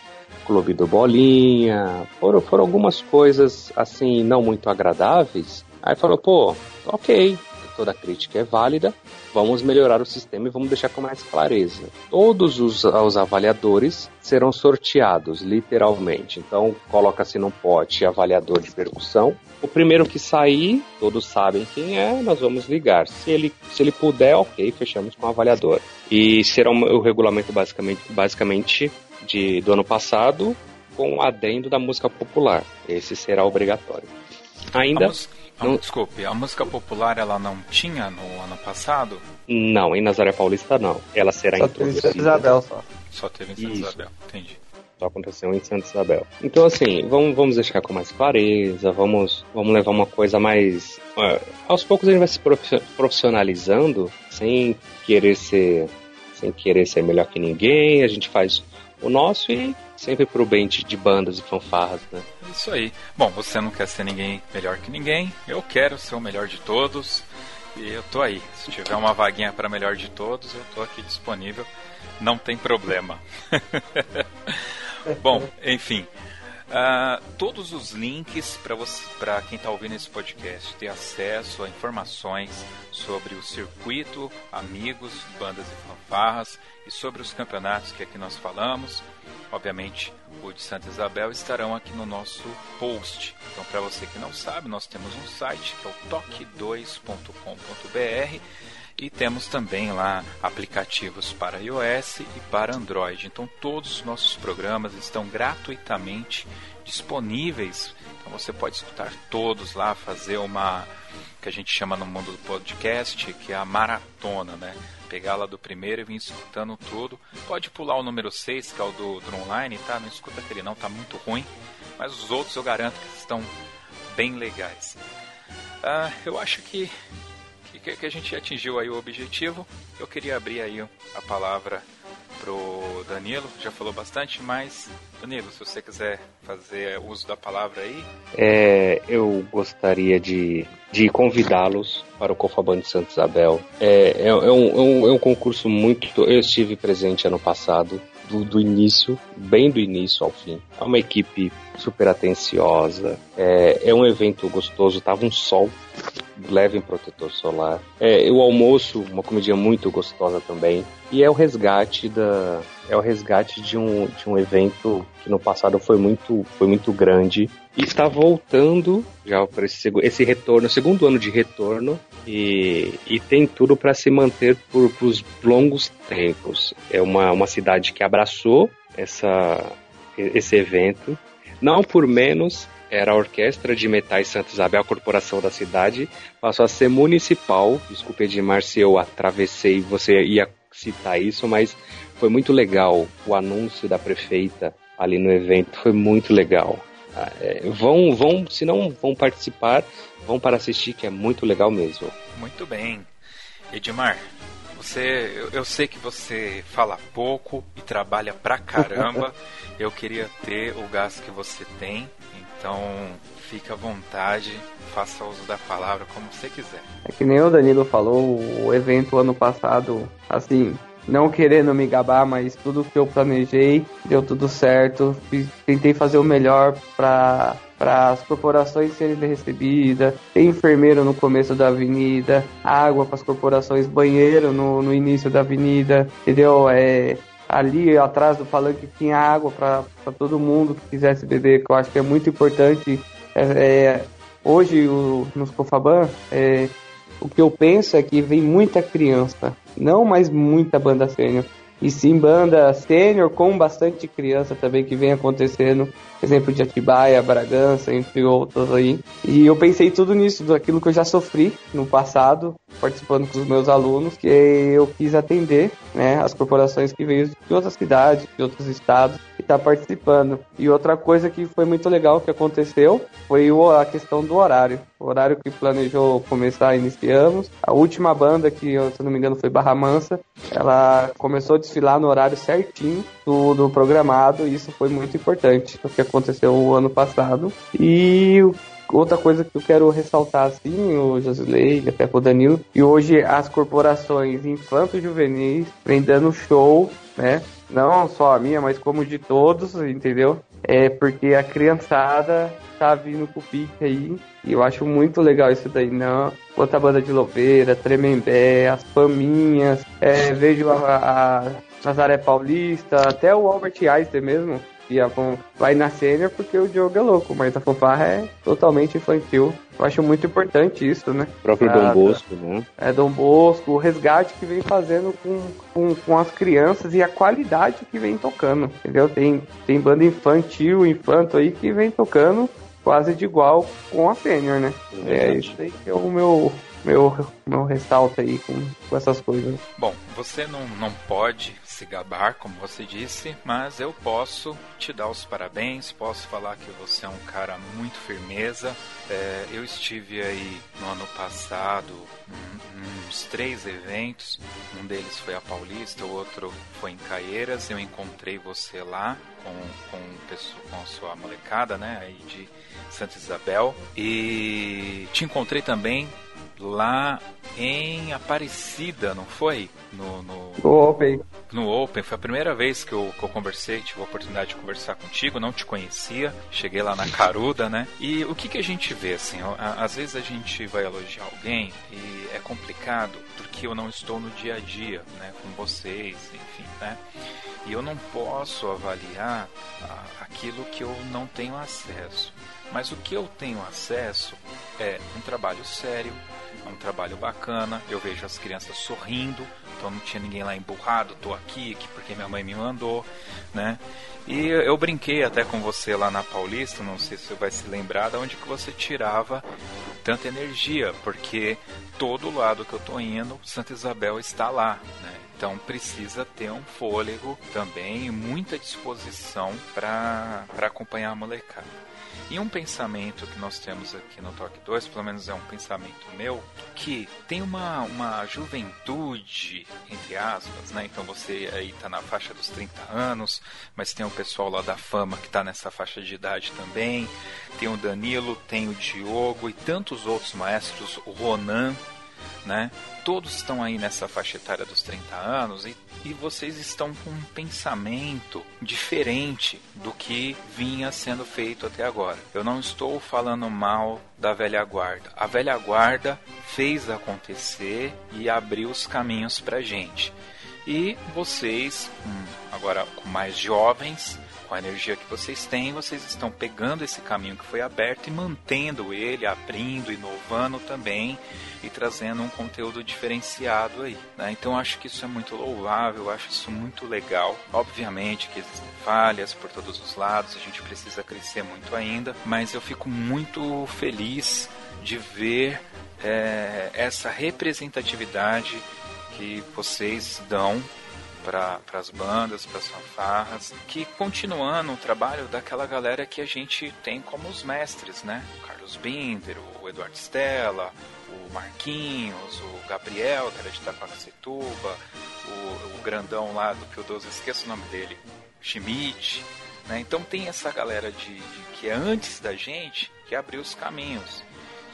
clube do bolinha, foram, foram algumas coisas assim não muito agradáveis. Aí falou, pô, ok, toda crítica é válida, vamos melhorar o sistema e vamos deixar com mais clareza. Todos os, os avaliadores serão sorteados, literalmente. Então, coloca-se num pote avaliador de percussão. O primeiro que sair, todos sabem quem é, nós vamos ligar. Se ele, se ele puder, ok, fechamos com o avaliador. E será o regulamento basicamente, basicamente de, do ano passado, com o adendo da música popular. Esse será obrigatório. Ainda. Não... Desculpe, a música popular ela não tinha no ano passado? Não, em Nazaré Paulista não. Ela será só introduzida. Só teve em Santa Isabel só. Só teve em Santa Isso. Isabel, entendi. Só aconteceu em Santa Isabel. Então, assim, vamos, vamos deixar com mais clareza, vamos, vamos levar uma coisa mais. Uh, aos poucos a gente vai se profissionalizando sem querer ser. Sem querer ser melhor que ninguém, a gente faz o nosso e sempre pro bem de, de bandas e fanfarras, né? Isso aí. Bom, você não quer ser ninguém melhor que ninguém, eu quero ser o melhor de todos e eu tô aí. Se tiver uma vaguinha para melhor de todos, eu tô aqui disponível, não tem problema. Bom, enfim. Uh, todos os links para quem está ouvindo esse podcast ter acesso a informações sobre o circuito, amigos, bandas e fanfarras e sobre os campeonatos que aqui nós falamos. Obviamente, o de Santa Isabel estarão aqui no nosso post. Então, para você que não sabe, nós temos um site que é o toque2.com.br e temos também lá aplicativos para iOS e para Android. Então todos os nossos programas estão gratuitamente disponíveis. Então você pode escutar todos lá, fazer uma que a gente chama no mundo do podcast, que é a maratona, né? Pegar lá do primeiro e vir escutando tudo. Pode pular o número 6, que é o do, do online, tá? Não escuta aquele não, tá muito ruim. Mas os outros eu garanto que estão bem legais. Ah, eu acho que que, que a gente atingiu aí o objetivo. Eu queria abrir aí a palavra pro Danilo, já falou bastante, mas Danilo, se você quiser fazer uso da palavra aí. É, eu gostaria de, de convidá-los para o Cofaban de Santa Isabel. É, é, é, um, é, um, é um concurso muito. Eu estive presente ano passado, do, do início, bem do início ao fim. É uma equipe super atenciosa, é, é um evento gostoso, tava um sol, levem protetor solar. É, o almoço, uma comidinha muito gostosa também. E é o resgate da é o resgate de um, de um evento que no passado foi muito foi muito grande e está voltando já para esse, esse retorno, segundo ano de retorno e, e tem tudo para se manter por, por os longos tempos. É uma, uma cidade que abraçou essa esse evento, não por menos era a Orquestra de Metais Santa Isabel, a corporação da cidade, passou a ser municipal. Desculpe, Edmar, se eu atravessei, você ia citar isso, mas foi muito legal o anúncio da prefeita ali no evento, foi muito legal. Ah, é, vão, vão, se não vão participar, vão para assistir, que é muito legal mesmo. Muito bem. Edmar, você, eu, eu, sei que você fala pouco e trabalha pra caramba. eu queria ter o gás que você tem. Então, fique à vontade, faça uso da palavra como você quiser. É que nem o Danilo falou, o evento ano passado, assim, não querendo me gabar, mas tudo que eu planejei deu tudo certo. Tentei fazer o melhor para para as corporações serem recebidas, tem enfermeiro no começo da avenida, água para as corporações, banheiro no, no início da avenida, entendeu? É, ali atrás do palanque tinha água para todo mundo que quisesse beber, que eu acho que é muito importante. É, é, hoje, o, nos Cofaban, é, o que eu penso é que vem muita criança, não mais muita banda sênior e sim banda sênior com bastante criança também que vem acontecendo, exemplo de Atibaia, Bragança, entre outros aí. E eu pensei tudo nisso, daquilo que eu já sofri no passado, participando com os meus alunos, que eu quis atender, né, as corporações que veio de outras cidades, de outros estados, e tá participando. E outra coisa que foi muito legal que aconteceu foi a questão do horário. O horário que planejou começar, iniciamos. A última banda, que se não me engano foi Barra Mansa, ela começou a desfilar no horário certinho do, do programado, e isso foi muito importante, o que aconteceu o ano passado. E outra coisa que eu quero ressaltar assim, o Josilei, até pro Danilo, e hoje as corporações infanto-juvenis vem dando show, né? Não só a minha, mas como de todos, entendeu? É porque a criançada tá vindo com o pique aí. E eu acho muito legal isso daí, não? Outra banda de Louveira, Tremembé, as Faminhas, é, vejo a, a Nazaré Paulista, até o Albert Einstein mesmo, que a, vai na sênior porque o jogo é louco, mas a fanfarra é totalmente infantil. Eu acho muito importante isso, né? O próprio Dom Bosco, né? É, Dom Bosco, o resgate que vem fazendo com, com, com, as crianças e a qualidade que vem tocando, entendeu? Tem, tem banda infantil, infanto aí que vem tocando quase de igual com a sênior, né? É, é isso aí que é o meu, meu, meu ressalto aí com, com essas coisas. Bom, você não, não pode se gabar, como você disse, mas eu posso te dar os parabéns, posso falar que você é um cara muito firmeza. É, eu estive aí no ano passado uns três eventos, um deles foi a Paulista, o outro foi em Caieiras. Eu encontrei você lá com, com, com a sua molecada, né, aí de Santa Isabel, e te encontrei também lá em Aparecida, não foi? No, no, no Open. No Open, foi a primeira vez que eu, que eu conversei, tive a oportunidade de conversar contigo, não te conhecia, cheguei lá na Caruda, né? E o que, que a gente vê, assim, às vezes a gente vai elogiar alguém e é complicado porque eu não estou no dia a dia, né, com vocês, enfim, né? E eu não posso avaliar aquilo que eu não tenho acesso. Mas o que eu tenho acesso é um trabalho sério, é um trabalho bacana. Eu vejo as crianças sorrindo, então não tinha ninguém lá emburrado, tô aqui, aqui porque minha mãe me mandou, né? E eu brinquei até com você lá na Paulista, não sei se você vai se lembrar, de onde que você tirava tanta energia, porque todo lado que eu tô indo, Santa Isabel está lá, né? Então precisa ter um fôlego também muita disposição para acompanhar a molecada. E um pensamento que nós temos aqui no Toque 2, pelo menos é um pensamento meu, que tem uma, uma juventude, entre aspas, né? Então você aí tá na faixa dos 30 anos, mas tem o pessoal lá da fama que tá nessa faixa de idade também. Tem o Danilo, tem o Diogo e tantos outros maestros, o Ronan, né? Todos estão aí nessa faixa etária dos 30 anos e, e vocês estão com um pensamento diferente do que vinha sendo feito até agora. Eu não estou falando mal da velha guarda. A velha guarda fez acontecer e abriu os caminhos para gente. E vocês, agora com mais jovens, com a energia que vocês têm, vocês estão pegando esse caminho que foi aberto e mantendo ele, abrindo, inovando também e trazendo um conteúdo diferenciado aí. Né? Então acho que isso é muito louvável, acho isso muito legal. Obviamente que existem falhas por todos os lados, a gente precisa crescer muito ainda, mas eu fico muito feliz de ver é, essa representatividade que vocês dão para as bandas, para as fanfarras, que continuando o trabalho daquela galera que a gente tem como os mestres, né? O Carlos Binder, o Eduardo Stella, o Marquinhos, o Gabriel, que era de Itacoaxetuba, o, o grandão lá do Pio 12, esqueço o nome dele, Schmidt, né? Então tem essa galera de, de, que é antes da gente que abriu os caminhos.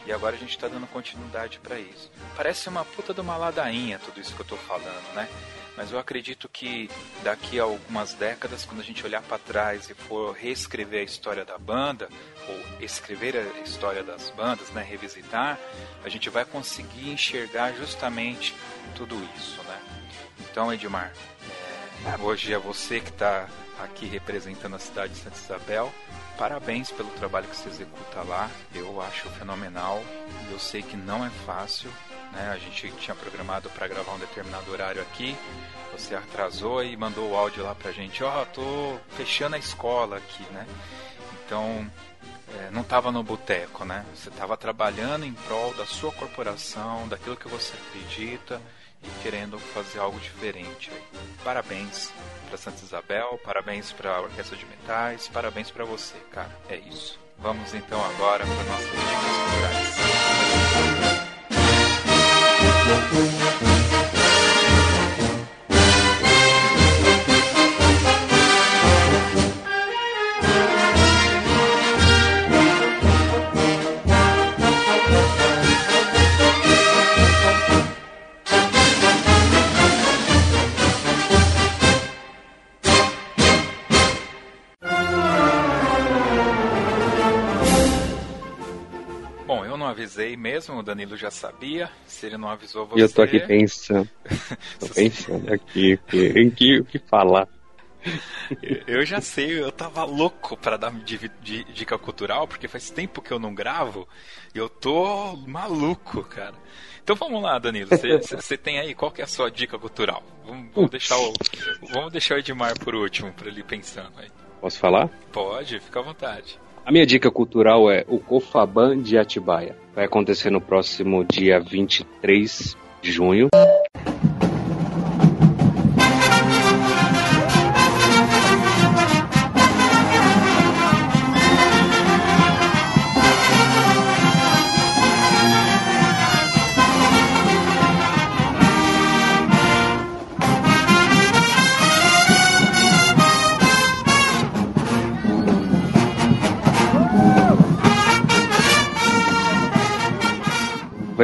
E agora a gente está dando continuidade para isso. Parece uma puta de uma ladainha tudo isso que eu estou falando, né? Mas eu acredito que daqui a algumas décadas, quando a gente olhar para trás e for reescrever a história da banda, ou escrever a história das bandas, né, revisitar, a gente vai conseguir enxergar justamente tudo isso, né? Então, Edmar, é, hoje é você que está aqui representando a cidade de Santa Isabel. Parabéns pelo trabalho que você executa lá. Eu acho fenomenal. Eu sei que não é fácil, né? A gente tinha programado para gravar um determinado horário aqui, você atrasou e mandou o áudio lá pra gente, ó, oh, tô fechando a escola aqui, né? Então, é, não estava no boteco, né? Você estava trabalhando em prol da sua corporação, daquilo que você acredita e querendo fazer algo diferente. Parabéns para Santa Isabel, parabéns para a Orquestra de Metais, parabéns para você, cara. É isso. Vamos então agora para nossas dicas culturais. Thank you. Avisei mesmo, o Danilo já sabia. Se ele não avisou você. Eu tô aqui pensando. tô pensando aqui em que, o que falar. Eu já sei, eu tava louco para dar dica cultural, porque faz tempo que eu não gravo e eu tô maluco, cara. Então vamos lá, Danilo. Você tem aí, qual que é a sua dica cultural? Vamos, vamos deixar, o, vamos deixar o Edmar por último, para ele pensando aí. Posso falar? Pode, fica à vontade. A minha dica cultural é o Cofaban de Atibaia. Vai acontecer no próximo dia 23 de junho.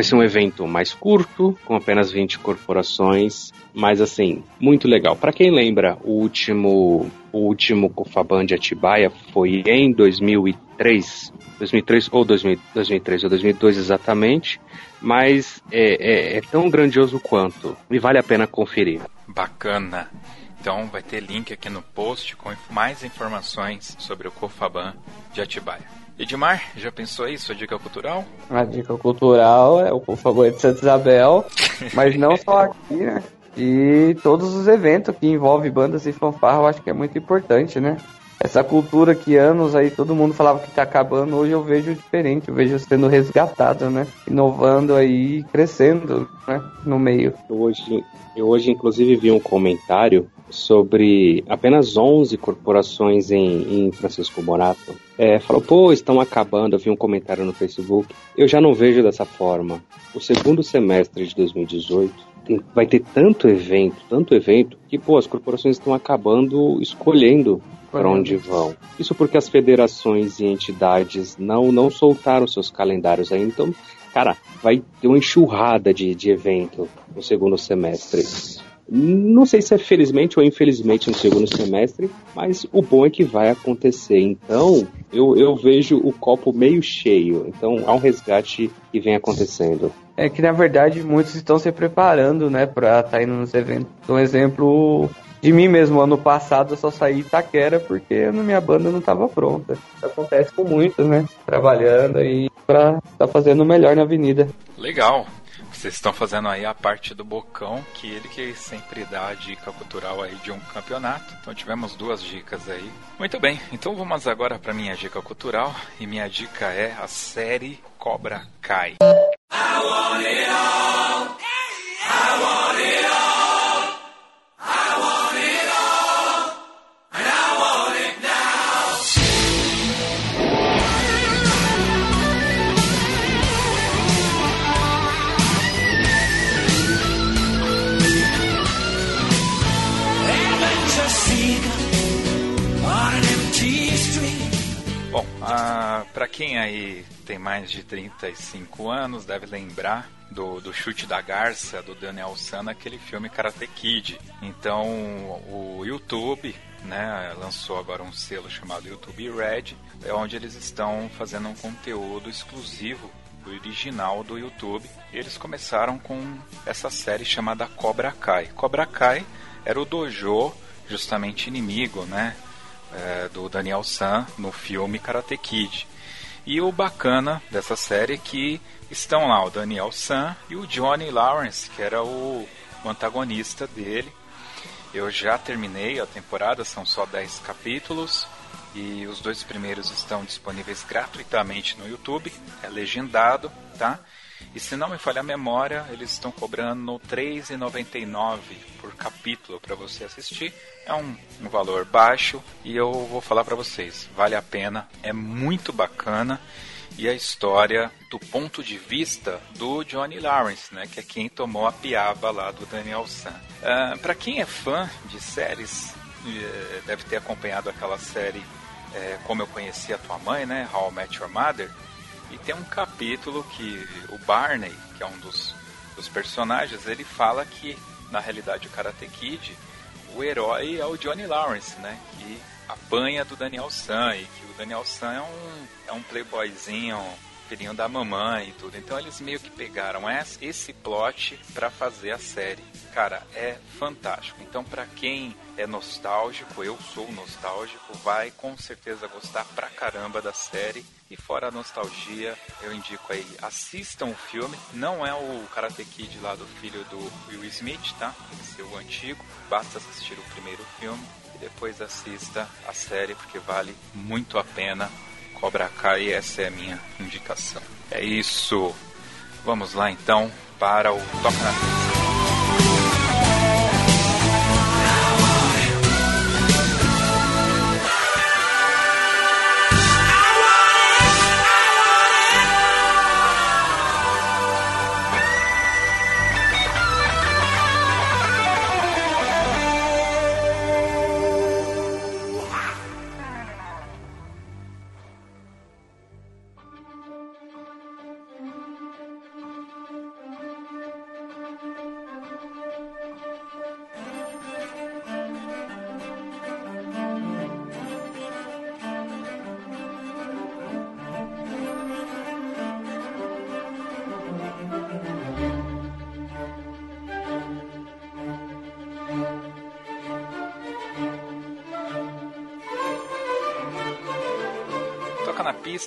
Vai ser um evento mais curto, com apenas 20 corporações, mas assim, muito legal. Para quem lembra, o último o último Cofaban de Atibaia foi em 2003, 2003 ou 2000, 2003 ou 2002 exatamente, mas é, é, é tão grandioso quanto e vale a pena conferir. Bacana. Então vai ter link aqui no post com mais informações sobre o Cofaban de Atibaia. Edmar, já pensou aí sua dica cultural? A dica cultural é o Cofaban de Santa Isabel, mas não só aqui, né? E todos os eventos que envolvem bandas e fanfarra, eu acho que é muito importante, né? Essa cultura que anos aí todo mundo falava que tá acabando, hoje eu vejo diferente, eu vejo sendo resgatado, né? Inovando aí, crescendo, né? No meio. Hoje, eu hoje inclusive vi um comentário sobre apenas 11 corporações em, em Francisco Morato. É, falou, pô, estão acabando. Eu vi um comentário no Facebook. Eu já não vejo dessa forma. O segundo semestre de 2018 vai ter tanto evento, tanto evento, que pô, as corporações estão acabando escolhendo para onde vão. Isso porque as federações e entidades não, não soltaram seus calendários ainda. Então, cara, vai ter uma enxurrada de, de evento no segundo semestre. Não sei se é felizmente ou infelizmente no segundo semestre, mas o bom é que vai acontecer. Então, eu, eu vejo o copo meio cheio. Então, há um resgate que vem acontecendo. É que na verdade muitos estão se preparando, né, para estar tá indo nos eventos. Um exemplo de mim mesmo, ano passado eu só saí Itaquera porque a minha banda não estava pronta. Isso acontece com muitos, né? Trabalhando aí para estar tá fazendo o melhor na avenida. Legal. Vocês estão fazendo aí a parte do Bocão, que ele que sempre dá a dica cultural aí de um campeonato. Então tivemos duas dicas aí. Muito bem, então vamos agora para minha dica cultural. E minha dica é a série Cobra Kai. I want it all. I want it all. Quem aí tem mais de 35 anos deve lembrar do, do chute da garça do Daniel San aquele filme Karate Kid. Então o YouTube né, lançou agora um selo chamado YouTube Red, é onde eles estão fazendo um conteúdo exclusivo original do YouTube. E eles começaram com essa série chamada Cobra Kai. Cobra Kai era o dojo justamente inimigo, né? é, do Daniel San no filme Karate Kid. E o bacana dessa série é que estão lá o Daniel San e o Johnny Lawrence, que era o, antagonista dele. Eu já terminei a temporada, são só 10 capítulos e os dois primeiros estão disponíveis gratuitamente no YouTube, é legendado, tá? E se não me falha a memória, eles estão cobrando R$ 3,99 por capítulo para você assistir. É um, um, valor baixo e eu vou falar para vocês, vale a pena, é muito bacana e a história do ponto de vista do Johnny Lawrence, né, que é quem tomou a piaba lá do Daniel San. Uh, ah, para quem é fã de séries, eh, deve ter acompanhado aquela série é, Como Eu Conheci a Tua Mãe, né, How I Met Your Mother. E tem um capítulo que o Barney, que é um dos, dos personagens, ele fala que na realidade o Karate Kid, o herói é o Johnny Lawrence, né? Que apanha do Daniel San e que o Daniel San é um, é um playboyzinho filhinho da mamãe e tudo. Então eles meio que pegaram esse plot para fazer a série. Cara, é fantástico. Então para quem é nostálgico, eu sou nostálgico, vai com certeza gostar pra caramba da série. E fora a nostalgia, eu indico aí, assistam o filme. Não é o Karate Kid lá do filho do Will Smith, tá? Esse é o antigo. Basta assistir o primeiro filme e depois assista a série, porque vale muito a pena Cobra Kai, essa é a minha indicação. É isso. Vamos lá então para o Toca na.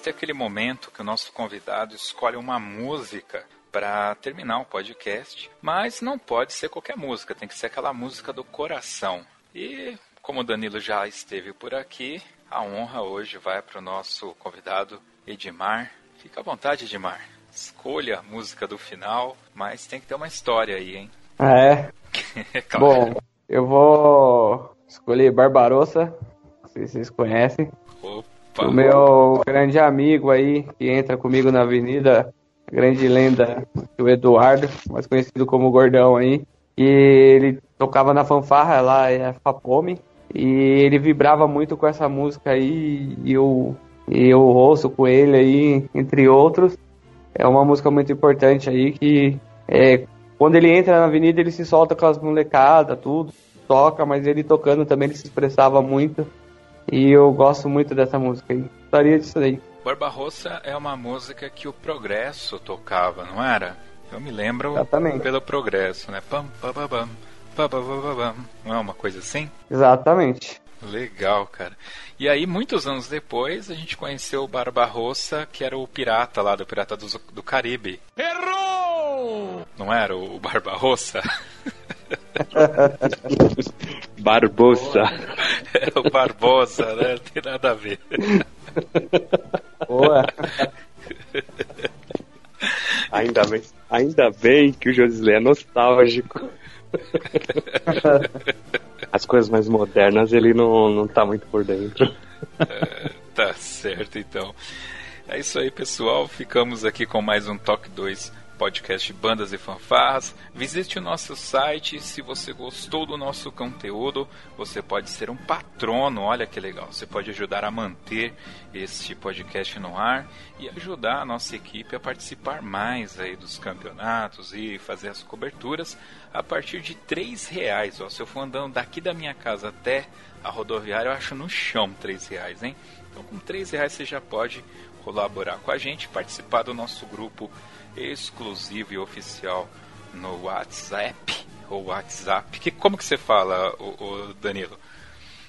É aquele momento que o nosso convidado escolhe uma música para terminar o podcast, mas não pode ser qualquer música, tem que ser aquela música do coração. E como o Danilo já esteve por aqui, a honra hoje vai para o nosso convidado Edmar. Fica à vontade, Edmar. Escolha a música do final, mas tem que ter uma história aí, hein? Ah, é? claro. Bom, eu vou escolher Barbarossa, não sei se vocês conhecem. Opa. O meu grande amigo aí, que entra comigo na avenida, grande lenda, o Eduardo, mais conhecido como Gordão aí. E ele tocava na fanfarra lá, é Fapome, e ele vibrava muito com essa música aí, e eu, e eu ouço com ele aí, entre outros. É uma música muito importante aí que é, quando ele entra na avenida ele se solta com as molecadas, tudo, toca, mas ele tocando também ele se expressava muito. E eu gosto muito dessa música aí. Gostaria disso aí. Barbarossa é uma música que o Progresso tocava, não era? Eu me lembro Exatamente. pelo Progresso, né? Pam, pam, pam, pam, pam, pam, pam, pam. Não é uma coisa assim? Exatamente. Legal, cara. E aí, muitos anos depois, a gente conheceu o Barbarossa, que era o pirata lá, do Pirata do, do Caribe. Errou! Não era o Barbarossa? Barbosa. É o Barbosa, né? Não tem nada a ver. Boa. Ainda bem, ainda bem que o Josisley é nostálgico. As coisas mais modernas ele não, não tá muito por dentro. É, tá certo, então. É isso aí, pessoal. Ficamos aqui com mais um Toque 2 podcast Bandas e Fanfarras. Visite o nosso site. Se você gostou do nosso conteúdo, você pode ser um patrono. Olha que legal. Você pode ajudar a manter este podcast no ar e ajudar a nossa equipe a participar mais aí dos campeonatos e fazer as coberturas a partir de três reais. Ó, se eu for andando daqui da minha casa até a rodoviária, eu acho no chão três reais, hein? Então, com três reais você já pode colaborar com a gente, participar do nosso grupo exclusivo e oficial no WhatsApp ou WhatsApp. Que, como que você fala, o, o Danilo?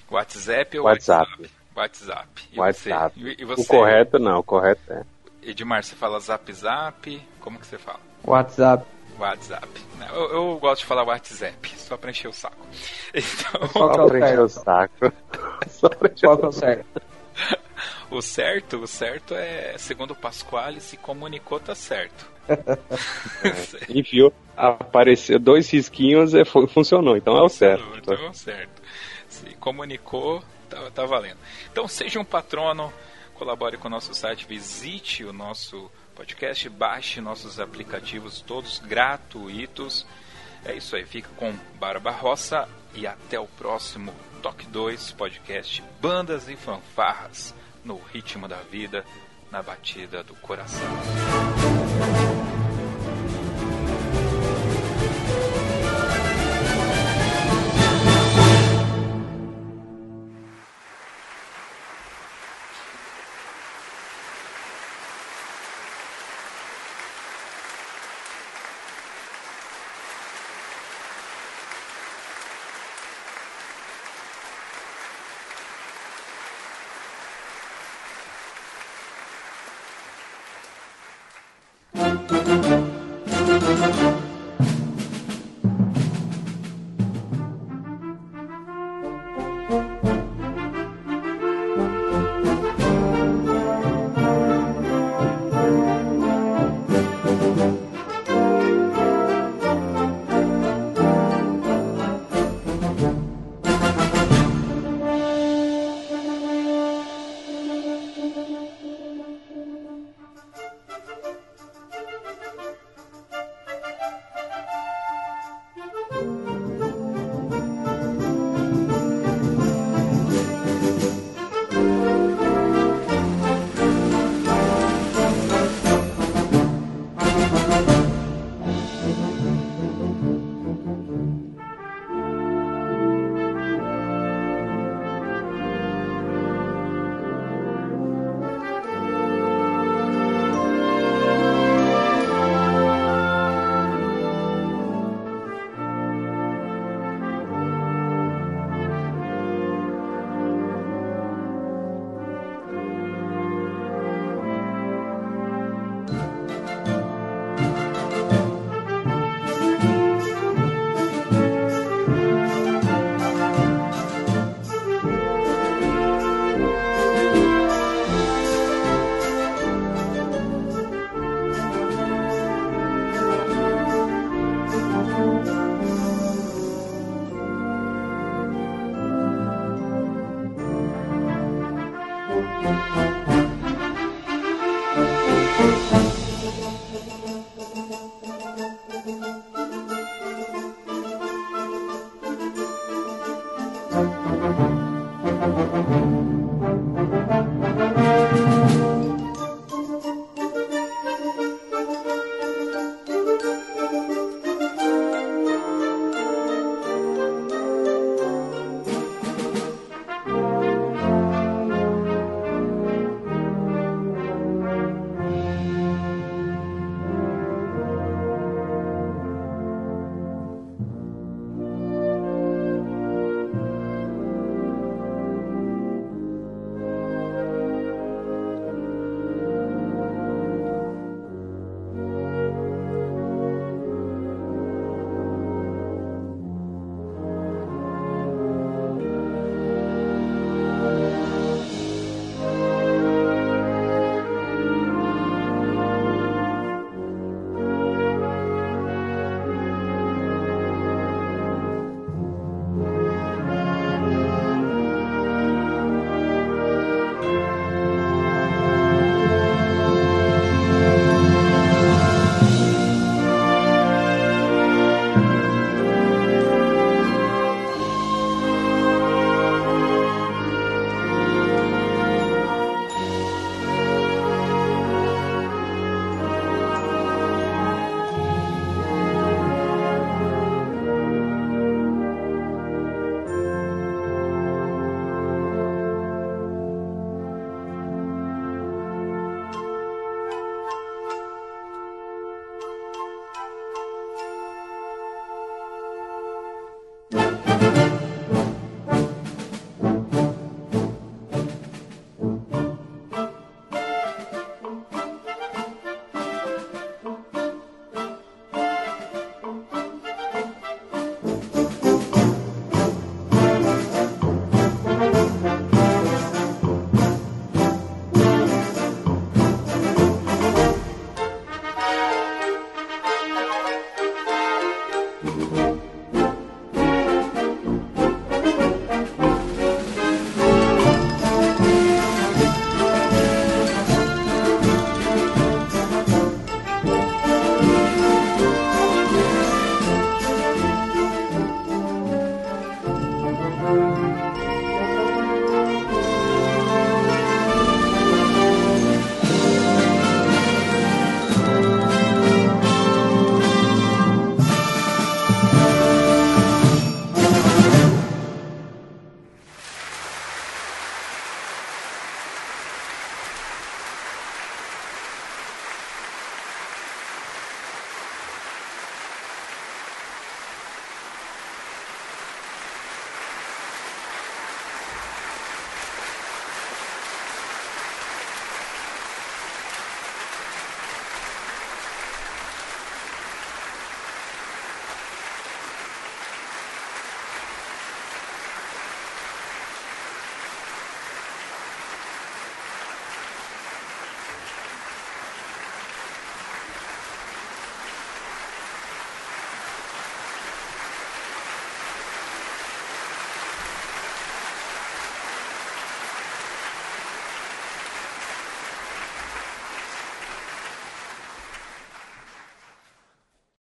WhatsApp ou WhatsApp? WhatsApp. E WhatsApp. Você, e, você, o correto não, o correto é. Edmar, você fala Zap Zap? Como que você fala? WhatsApp. WhatsApp. Eu, eu gosto de falar WhatsApp, só pra encher o saco. Então... Só pra encher o saco. só pra encher o saco. O certo, o certo é, segundo o Pasquale, se comunicou, tá certo. é, enviou, apareceu dois risquinhos e funcionou, então é o certo. Então é certo. Se comunicou, tá, tá valendo. Então seja um patrono, colabore com o nosso site, visite o nosso podcast, baixe nossos aplicativos todos gratuitos. É isso aí, fica com Barba Roça e até o próximo Toque 2 podcast Bandas e Fanfarras no ritmo da vida, na batida do coração.